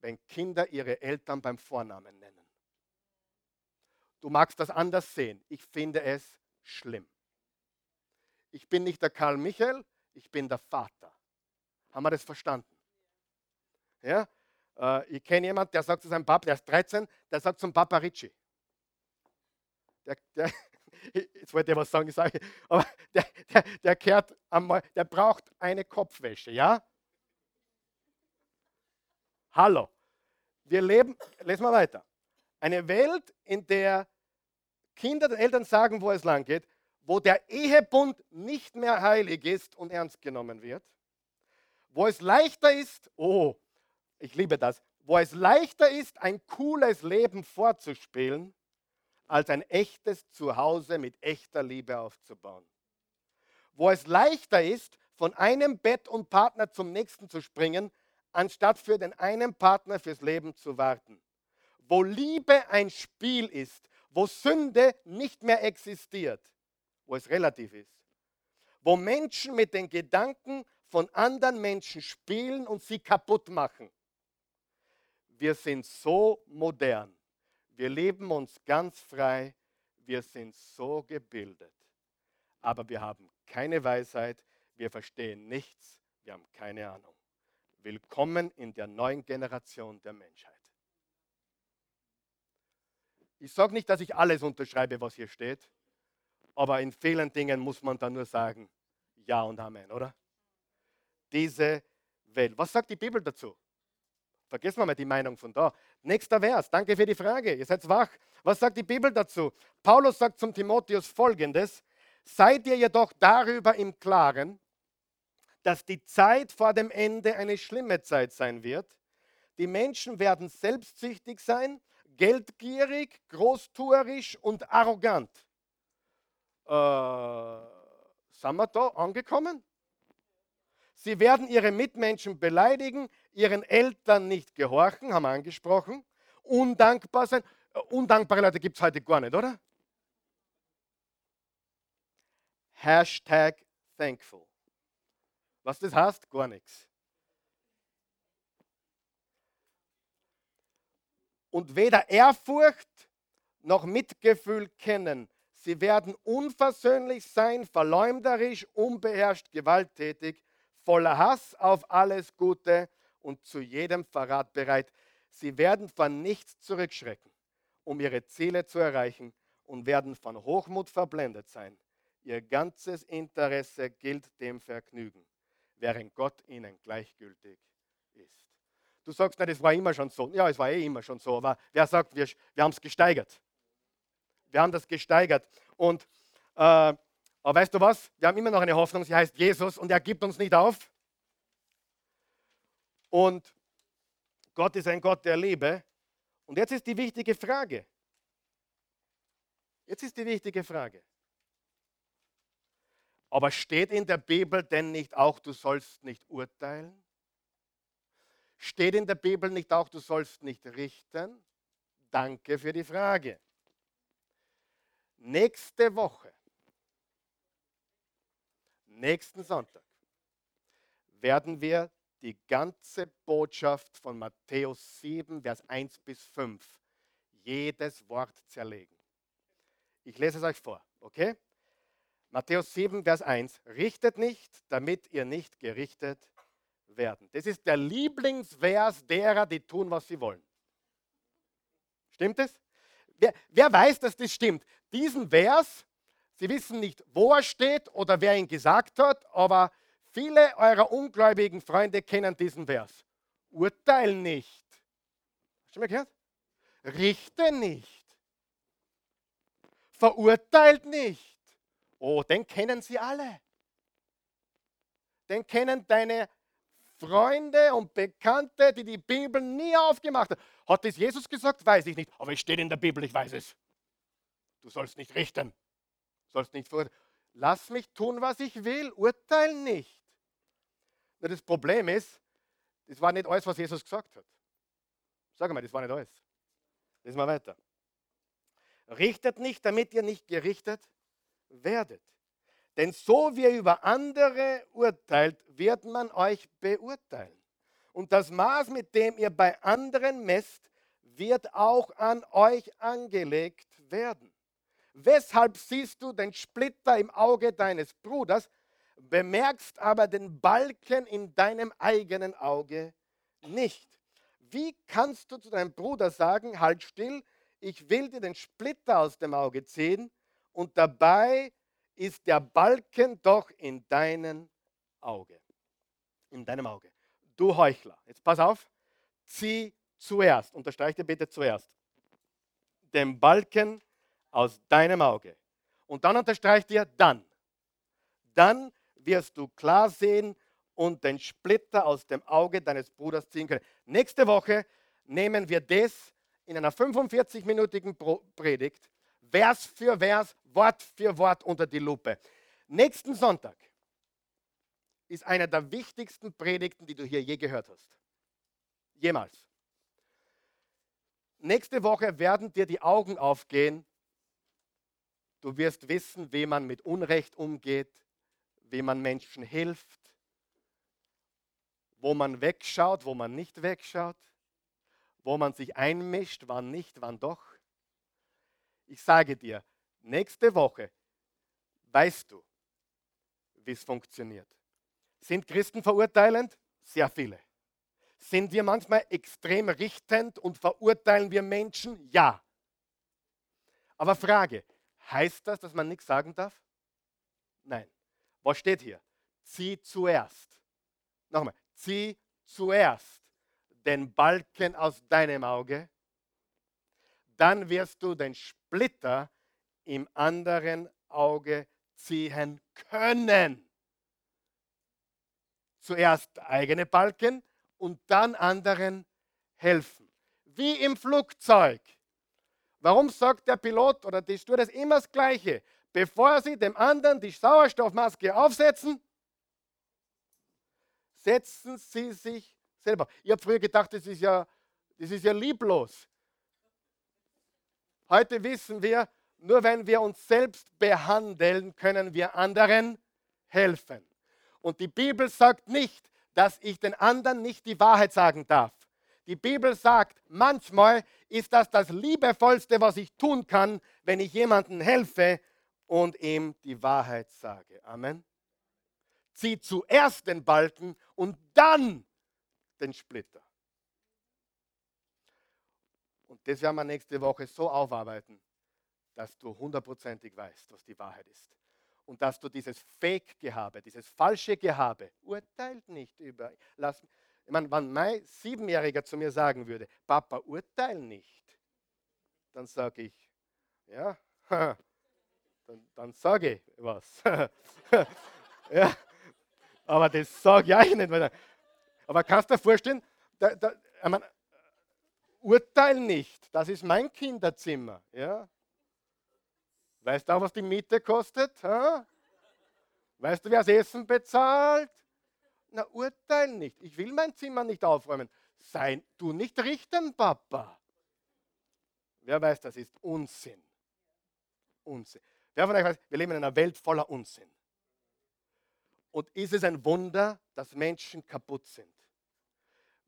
Speaker 1: wenn Kinder ihre Eltern beim Vornamen nennen. Du magst das anders sehen. Ich finde es schlimm. Ich bin nicht der Karl Michael, ich bin der Vater. Haben wir das verstanden? Ja? Äh, ich kenne jemanden, der sagt zu seinem Papa, der ist 13, der sagt zum Papa Ricci. Der, der, jetzt wollte ich was sagen, ich sage, aber der, der, der kehrt einmal, der braucht eine Kopfwäsche, ja? Hallo. Wir leben, lesen wir weiter. Eine Welt, in der Kinder den Eltern sagen, wo es lang geht, wo der Ehebund nicht mehr heilig ist und ernst genommen wird, wo es leichter ist, oh, ich liebe das, wo es leichter ist, ein cooles Leben vorzuspielen, als ein echtes Zuhause mit echter Liebe aufzubauen. Wo es leichter ist, von einem Bett und Partner zum nächsten zu springen, anstatt für den einen Partner fürs Leben zu warten. Wo Liebe ein Spiel ist, wo Sünde nicht mehr existiert, wo es relativ ist. Wo Menschen mit den Gedanken von anderen Menschen spielen und sie kaputt machen wir sind so modern. Wir leben uns ganz frei. Wir sind so gebildet. Aber wir haben keine Weisheit. Wir verstehen nichts. Wir haben keine Ahnung. Willkommen in der neuen Generation der Menschheit. Ich sage nicht, dass ich alles unterschreibe, was hier steht, aber in vielen Dingen muss man dann nur sagen, ja und Amen, oder? Diese Welt. Was sagt die Bibel dazu? Vergessen wir mal die Meinung von da. Nächster Vers. Danke für die Frage. Ihr seid wach. Was sagt die Bibel dazu? Paulus sagt zum Timotheus folgendes: Seid ihr jedoch darüber im Klaren, dass die Zeit vor dem Ende eine schlimme Zeit sein wird. Die Menschen werden selbstsüchtig sein, geldgierig, großtuerisch und arrogant. Äh, sind wir da angekommen? Sie werden ihre Mitmenschen beleidigen, ihren Eltern nicht gehorchen, haben wir angesprochen, undankbar sein. Äh, undankbare Leute gibt es heute gar nicht, oder? Hashtag thankful. Was das heißt? Gar nichts. Und weder Ehrfurcht noch Mitgefühl kennen. Sie werden unversöhnlich sein, verleumderisch, unbeherrscht, gewalttätig voller Hass auf alles Gute und zu jedem Verrat bereit. Sie werden von nichts zurückschrecken, um ihre Ziele zu erreichen und werden von Hochmut verblendet sein. Ihr ganzes Interesse gilt dem Vergnügen, während Gott ihnen gleichgültig ist. Du sagst nicht, es war immer schon so. Ja, es war eh immer schon so, aber wer sagt, wir, wir haben es gesteigert? Wir haben das gesteigert. Und äh, aber weißt du was? Wir haben immer noch eine Hoffnung, sie heißt Jesus und er gibt uns nicht auf. Und Gott ist ein Gott der Liebe. Und jetzt ist die wichtige Frage. Jetzt ist die wichtige Frage. Aber steht in der Bibel denn nicht auch, du sollst nicht urteilen? Steht in der Bibel nicht auch, du sollst nicht richten? Danke für die Frage. Nächste Woche nächsten Sonntag werden wir die ganze Botschaft von Matthäus 7, Vers 1 bis 5, jedes Wort zerlegen. Ich lese es euch vor, okay? Matthäus 7, Vers 1. Richtet nicht, damit ihr nicht gerichtet werden. Das ist der Lieblingsvers derer, die tun, was sie wollen. Stimmt es? Wer, wer weiß, dass das stimmt? Diesen Vers Sie wissen nicht, wo er steht oder wer ihn gesagt hat, aber Viele eurer ungläubigen Freunde kennen diesen Vers. Urteil nicht. Hast du mal gehört? Richte nicht. Verurteilt nicht. Oh, den kennen sie alle. Den kennen deine Freunde und Bekannte, die die Bibel nie aufgemacht haben. Hat das Jesus gesagt? Weiß ich nicht. Aber es steht in der Bibel, ich weiß es. Du sollst nicht richten. Du sollst nicht verurteilen. Lass mich tun, was ich will. Urteil nicht. Nur das Problem ist, das war nicht alles, was Jesus gesagt hat. Sag mal, das war nicht alles. Lesen wir weiter. Richtet nicht, damit ihr nicht gerichtet werdet. Denn so wie ihr über andere urteilt, wird man euch beurteilen. Und das Maß, mit dem ihr bei anderen messt, wird auch an euch angelegt werden. Weshalb siehst du den Splitter im Auge deines Bruders, bemerkst aber den Balken in deinem eigenen Auge nicht? Wie kannst du zu deinem Bruder sagen, halt still, ich will dir den Splitter aus dem Auge ziehen und dabei ist der Balken doch in deinem Auge. In deinem Auge. Du Heuchler. Jetzt pass auf. Zieh zuerst, unterstreiche dir bitte zuerst, den Balken aus deinem Auge. Und dann unterstreiche dir dann. Dann wirst du klar sehen und den Splitter aus dem Auge deines Bruders ziehen können. Nächste Woche nehmen wir das in einer 45-minütigen Predigt Vers für Vers, Wort für Wort unter die Lupe. Nächsten Sonntag ist einer der wichtigsten Predigten, die du hier je gehört hast. Jemals. Nächste Woche werden dir die Augen aufgehen. Du wirst wissen, wie man mit Unrecht umgeht, wie man Menschen hilft, wo man wegschaut, wo man nicht wegschaut, wo man sich einmischt, wann nicht, wann doch. Ich sage dir, nächste Woche weißt du, wie es funktioniert. Sind Christen verurteilend? Sehr viele. Sind wir manchmal extrem richtend und verurteilen wir Menschen? Ja. Aber Frage, heißt das, dass man nichts sagen darf? Nein. Was steht hier? Zieh zuerst. Nochmal, zieh zuerst den Balken aus deinem Auge dann wirst du den Splitter im anderen Auge ziehen können. Zuerst eigene Balken und dann anderen helfen. Wie im Flugzeug. Warum sagt der Pilot oder die Stewardess immer das Gleiche? Bevor sie dem anderen die Sauerstoffmaske aufsetzen, setzen sie sich selber. Ich habe früher gedacht, das ist ja, das ist ja lieblos. Heute wissen wir, nur wenn wir uns selbst behandeln, können wir anderen helfen. Und die Bibel sagt nicht, dass ich den anderen nicht die Wahrheit sagen darf. Die Bibel sagt, manchmal ist das das Liebevollste, was ich tun kann, wenn ich jemandem helfe und ihm die Wahrheit sage. Amen. Zieh zuerst den Balken und dann den Splitter. Und das werden wir nächste Woche so aufarbeiten, dass du hundertprozentig weißt, was die Wahrheit ist. Und dass du dieses Fake-Gehabe, dieses falsche Gehabe, urteilt nicht über. Lass, ich meine, wenn mein Siebenjähriger zu mir sagen würde, Papa, urteil nicht, dann sage ich, ja, dann, dann sage ich was. ja, aber das sage ich nicht. Aber kannst du dir vorstellen, da, da, ich meine, urteil nicht, das ist mein Kinderzimmer. Ja? Weißt du auch, was die Miete kostet? Ha? Weißt du, wer das Essen bezahlt? Na, urteil nicht. Ich will mein Zimmer nicht aufräumen. Sei du nicht richten, Papa. Wer weiß, das ist Unsinn. Unsinn. Wer von euch weiß, wir leben in einer Welt voller Unsinn. Und ist es ein Wunder, dass Menschen kaputt sind?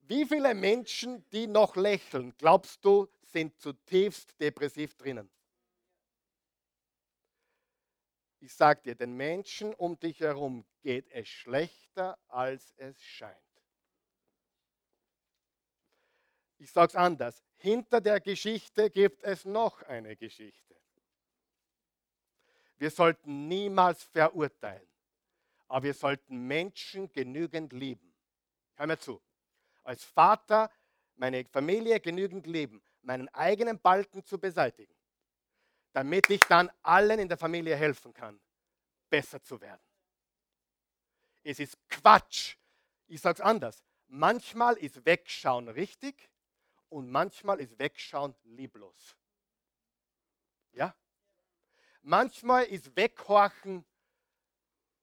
Speaker 1: Wie viele Menschen, die noch lächeln, glaubst du, sind zutiefst depressiv drinnen? Ich sage dir, den Menschen um dich herum geht es schlechter, als es scheint. Ich sage es anders. Hinter der Geschichte gibt es noch eine Geschichte. Wir sollten niemals verurteilen. aber wir sollten Menschen genügend lieben. Hör mir zu. Als Vater meine Familie genügend lieben, meinen eigenen Balken zu beseitigen, damit ich dann allen in der Familie helfen kann, besser zu werden. Es ist Quatsch. Ich sage es anders. Manchmal ist Wegschauen richtig und manchmal ist Wegschauen lieblos. Ja? Manchmal ist Weghorchen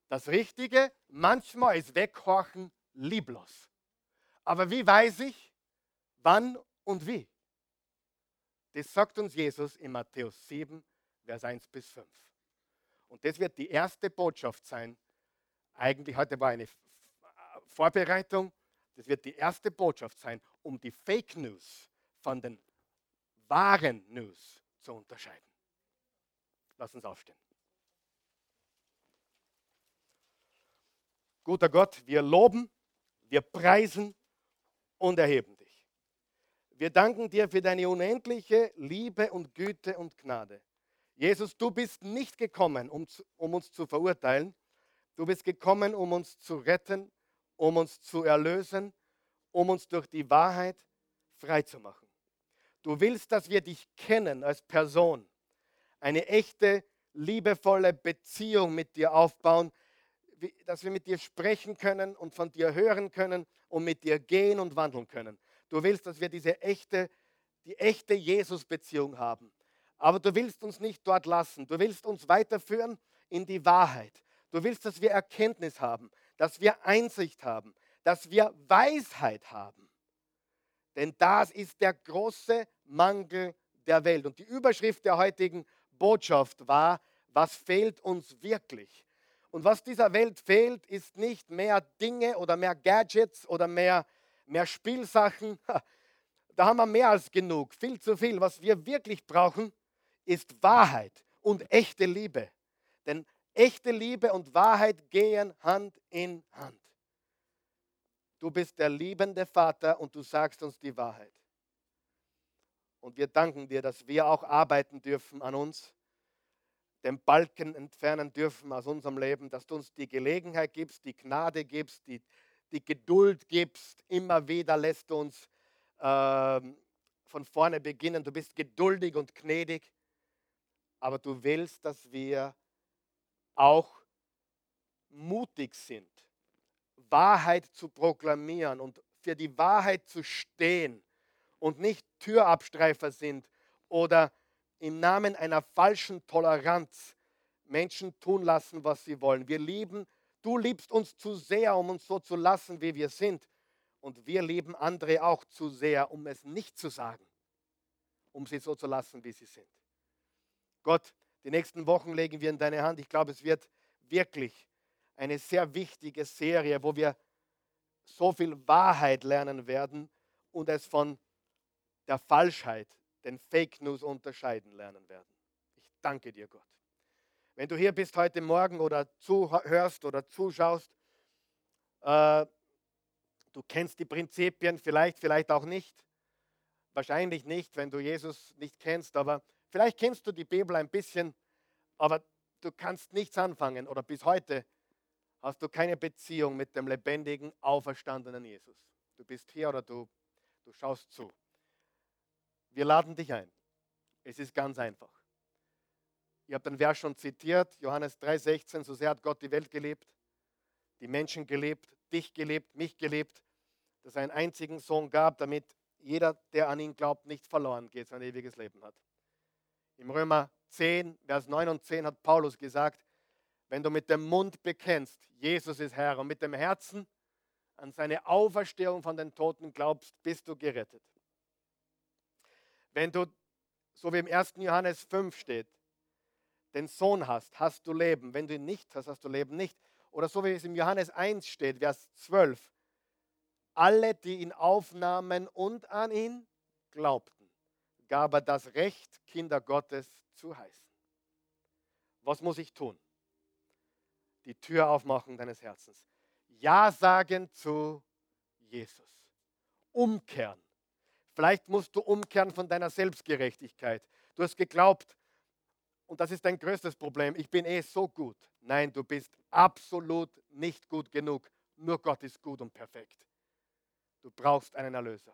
Speaker 1: das Richtige, manchmal ist Weghorchen lieblos. Aber wie weiß ich, wann und wie? Das sagt uns Jesus in Matthäus 7, Vers 1 bis 5. Und das wird die erste Botschaft sein. Eigentlich heute war eine Vorbereitung. Das wird die erste Botschaft sein, um die Fake News von den wahren News zu unterscheiden. Lass uns aufstehen. Guter Gott, wir loben, wir preisen und erheben dich. Wir danken dir für deine unendliche Liebe und Güte und Gnade. Jesus, du bist nicht gekommen, um, um uns zu verurteilen. Du bist gekommen, um uns zu retten, um uns zu erlösen, um uns durch die Wahrheit frei zu machen. Du willst, dass wir dich kennen als Person, eine echte, liebevolle Beziehung mit dir aufbauen, dass wir mit dir sprechen können und von dir hören können und mit dir gehen und wandeln können. Du willst, dass wir diese echte, die echte Jesus-Beziehung haben. Aber du willst uns nicht dort lassen. Du willst uns weiterführen in die Wahrheit. Du willst, dass wir Erkenntnis haben, dass wir Einsicht haben, dass wir Weisheit haben. Denn das ist der große Mangel der Welt. Und die Überschrift der heutigen Botschaft war, was fehlt uns wirklich? Und was dieser Welt fehlt, ist nicht mehr Dinge oder mehr Gadgets oder mehr, mehr Spielsachen. Da haben wir mehr als genug, viel zu viel. Was wir wirklich brauchen, ist Wahrheit und echte Liebe. Denn echte Liebe und Wahrheit gehen Hand in Hand. Du bist der liebende Vater und du sagst uns die Wahrheit. Und wir danken dir, dass wir auch arbeiten dürfen an uns, den Balken entfernen dürfen aus unserem Leben, dass du uns die Gelegenheit gibst, die Gnade gibst, die, die Geduld gibst. Immer wieder lässt du uns äh, von vorne beginnen. Du bist geduldig und gnädig aber du willst, dass wir auch mutig sind, Wahrheit zu proklamieren und für die Wahrheit zu stehen und nicht Türabstreifer sind oder im Namen einer falschen Toleranz Menschen tun lassen, was sie wollen. Wir lieben, du liebst uns zu sehr, um uns so zu lassen, wie wir sind. Und wir lieben andere auch zu sehr, um es nicht zu sagen, um sie so zu lassen, wie sie sind. Gott, die nächsten Wochen legen wir in deine Hand. Ich glaube, es wird wirklich eine sehr wichtige Serie, wo wir so viel Wahrheit lernen werden und es von der Falschheit, den Fake News unterscheiden lernen werden. Ich danke dir, Gott. Wenn du hier bist heute Morgen oder zuhörst oder zuschaust, äh, du kennst die Prinzipien, vielleicht, vielleicht auch nicht. Wahrscheinlich nicht, wenn du Jesus nicht kennst, aber Vielleicht kennst du die Bibel ein bisschen, aber du kannst nichts anfangen oder bis heute hast du keine Beziehung mit dem lebendigen, auferstandenen Jesus. Du bist hier oder du, du schaust zu. Wir laden dich ein. Es ist ganz einfach. Ihr habt den Vers schon zitiert, Johannes 3,16, so sehr hat Gott die Welt gelebt, die Menschen gelebt, dich gelebt, mich gelebt, dass er einen einzigen Sohn gab, damit jeder, der an ihn glaubt, nicht verloren geht, sein ewiges Leben hat. Im Römer 10, Vers 9 und 10 hat Paulus gesagt, wenn du mit dem Mund bekennst, Jesus ist Herr, und mit dem Herzen an seine Auferstehung von den Toten glaubst, bist du gerettet. Wenn du, so wie im 1. Johannes 5 steht, den Sohn hast, hast du Leben. Wenn du ihn nicht hast, hast du Leben nicht. Oder so wie es im Johannes 1 steht, Vers 12, alle, die ihn aufnahmen und an ihn glaubten gab er das Recht, Kinder Gottes zu heißen. Was muss ich tun? Die Tür aufmachen deines Herzens. Ja sagen zu Jesus. Umkehren. Vielleicht musst du umkehren von deiner Selbstgerechtigkeit. Du hast geglaubt, und das ist dein größtes Problem, ich bin eh so gut. Nein, du bist absolut nicht gut genug. Nur Gott ist gut und perfekt. Du brauchst einen Erlöser.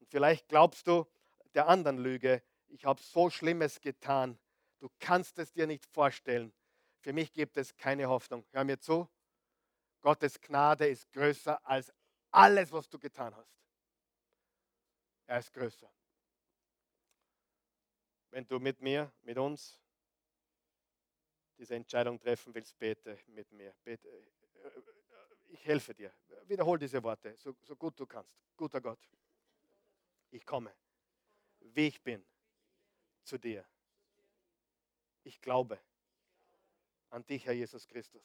Speaker 1: Und vielleicht glaubst du der anderen Lüge, ich habe so Schlimmes getan. Du kannst es dir nicht vorstellen. Für mich gibt es keine Hoffnung. Hör mir zu. Gottes Gnade ist größer als alles, was du getan hast. Er ist größer. Wenn du mit mir, mit uns diese Entscheidung treffen willst, bete mit mir. Bete. Ich helfe dir. Wiederhol diese Worte, so, so gut du kannst. Guter Gott, ich komme, wie ich bin, zu dir. Ich glaube an dich, Herr Jesus Christus,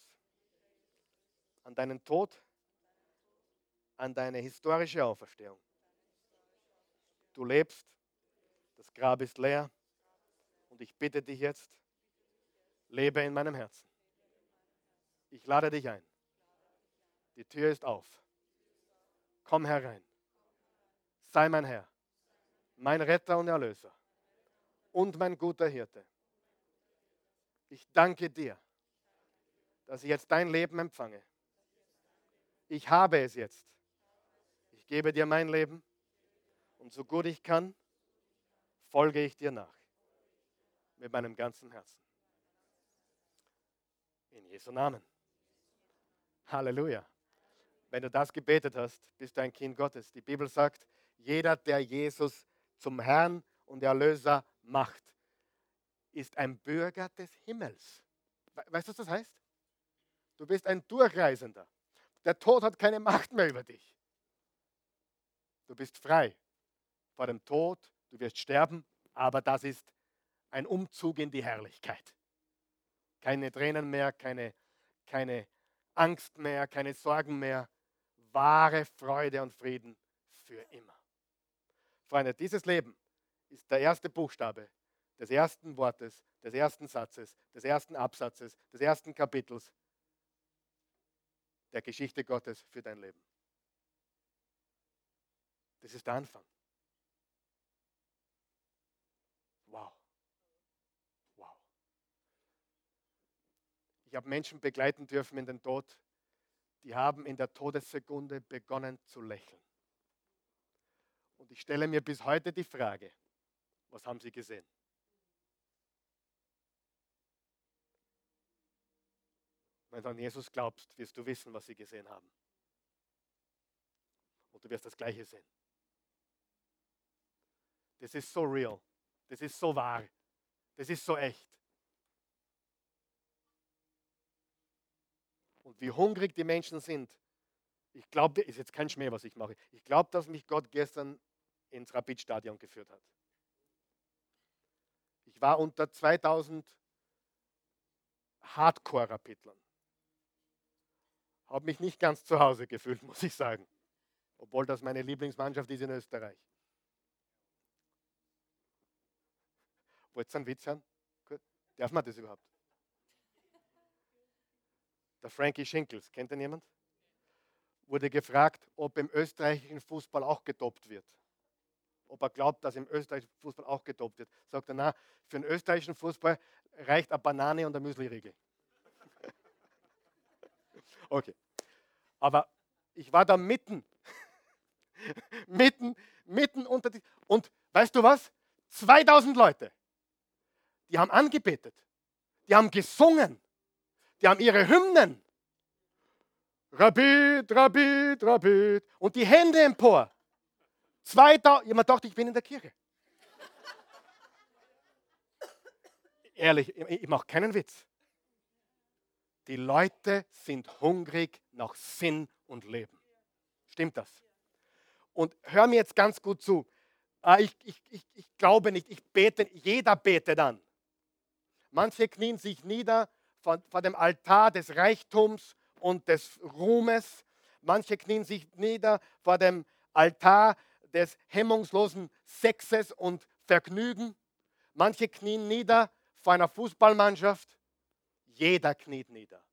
Speaker 1: an deinen Tod, an deine historische Auferstehung. Du lebst, das Grab ist leer und ich bitte dich jetzt, lebe in meinem Herzen. Ich lade dich ein. Die Tür ist auf. Komm herein. Sei mein Herr, mein Retter und Erlöser und mein guter Hirte. Ich danke dir, dass ich jetzt dein Leben empfange. Ich habe es jetzt. Ich gebe dir mein Leben und so gut ich kann, folge ich dir nach. Mit meinem ganzen Herzen. In Jesu Namen. Halleluja. Wenn du das gebetet hast, bist du ein Kind Gottes. Die Bibel sagt, jeder, der Jesus zum Herrn und Erlöser macht, ist ein Bürger des Himmels. Weißt du, was das heißt? Du bist ein Durchreisender. Der Tod hat keine Macht mehr über dich. Du bist frei vor dem Tod, du wirst sterben, aber das ist ein Umzug in die Herrlichkeit. Keine Tränen mehr, keine, keine Angst mehr, keine Sorgen mehr. Wahre Freude und Frieden für immer. Freunde, dieses Leben ist der erste Buchstabe des ersten Wortes, des ersten Satzes, des ersten Absatzes, des ersten Kapitels der Geschichte Gottes für dein Leben. Das ist der Anfang. Wow. Wow. Ich habe Menschen begleiten dürfen in den Tod, die haben in der Todessekunde begonnen zu lächeln. Und ich stelle mir bis heute die Frage, was haben sie gesehen? Wenn du an Jesus glaubst, wirst du wissen, was sie gesehen haben. Und du wirst das Gleiche sehen. Das ist so real. Das ist so wahr. Das ist so echt. Wie hungrig die Menschen sind. Ich glaube, ist jetzt kein Schmäh, was ich mache. Ich glaube, dass mich Gott gestern ins Rapidstadion geführt hat. Ich war unter 2000 Hardcore-Rapidlern. Habe mich nicht ganz zu Hause gefühlt, muss ich sagen. Obwohl das meine Lieblingsmannschaft ist in Österreich. Wollt ihr einen Witz hören? Darf man das überhaupt? Der Frankie Schinkels, kennt ihn jemand? Wurde gefragt, ob im österreichischen Fußball auch getoppt wird. Ob er glaubt, dass im österreichischen Fußball auch getoppt wird. Sagt er, na, für den österreichischen Fußball reicht eine Banane und ein Müsli-Riegel. Okay. Aber ich war da mitten, mitten, mitten unter die. Und weißt du was? 2000 Leute, die haben angebetet, die haben gesungen, die haben ihre Hymnen. Rabit, Rabit, Rabit. Und die Hände empor. 2000, jemand dachte, ich bin in der Kirche. Ehrlich, ich mache keinen Witz. Die Leute sind hungrig nach Sinn und Leben. Stimmt das? Und hör mir jetzt ganz gut zu. Ah, ich, ich, ich, ich glaube nicht, ich bete, jeder betet an. Manche knien sich nieder vor, vor dem Altar des Reichtums und des Ruhmes. Manche knien sich nieder vor dem Altar des hemmungslosen Sexes und Vergnügen. Manche knien nieder vor einer Fußballmannschaft. Jeder kniet nieder.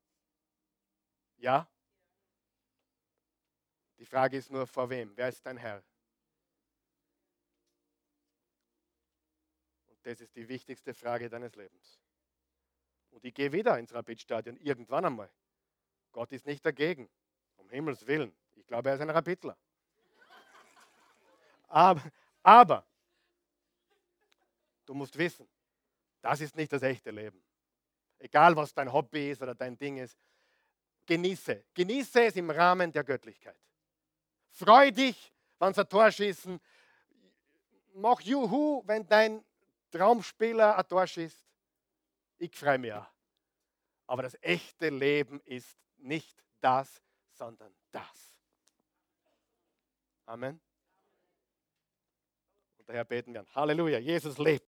Speaker 1: Ja? Die Frage ist nur, vor wem? Wer ist dein Herr? Und das ist die wichtigste Frage deines Lebens. Und ich gehe wieder ins Rapidstadion irgendwann einmal. Gott ist nicht dagegen. Um Himmels Willen. Ich glaube, er ist ein Rapidler. Aber, aber du musst wissen, das ist nicht das echte Leben. Egal, was dein Hobby ist oder dein Ding ist, genieße. Genieße es im Rahmen der Göttlichkeit. Freu dich, wenn sie ein Tor schießen. Mach Juhu, wenn dein Traumspieler ein Tor schießt. Ich freue mich auch. Aber das echte Leben ist nicht das, sondern das. Amen. Und daher beten wir an. Halleluja, Jesus lebt.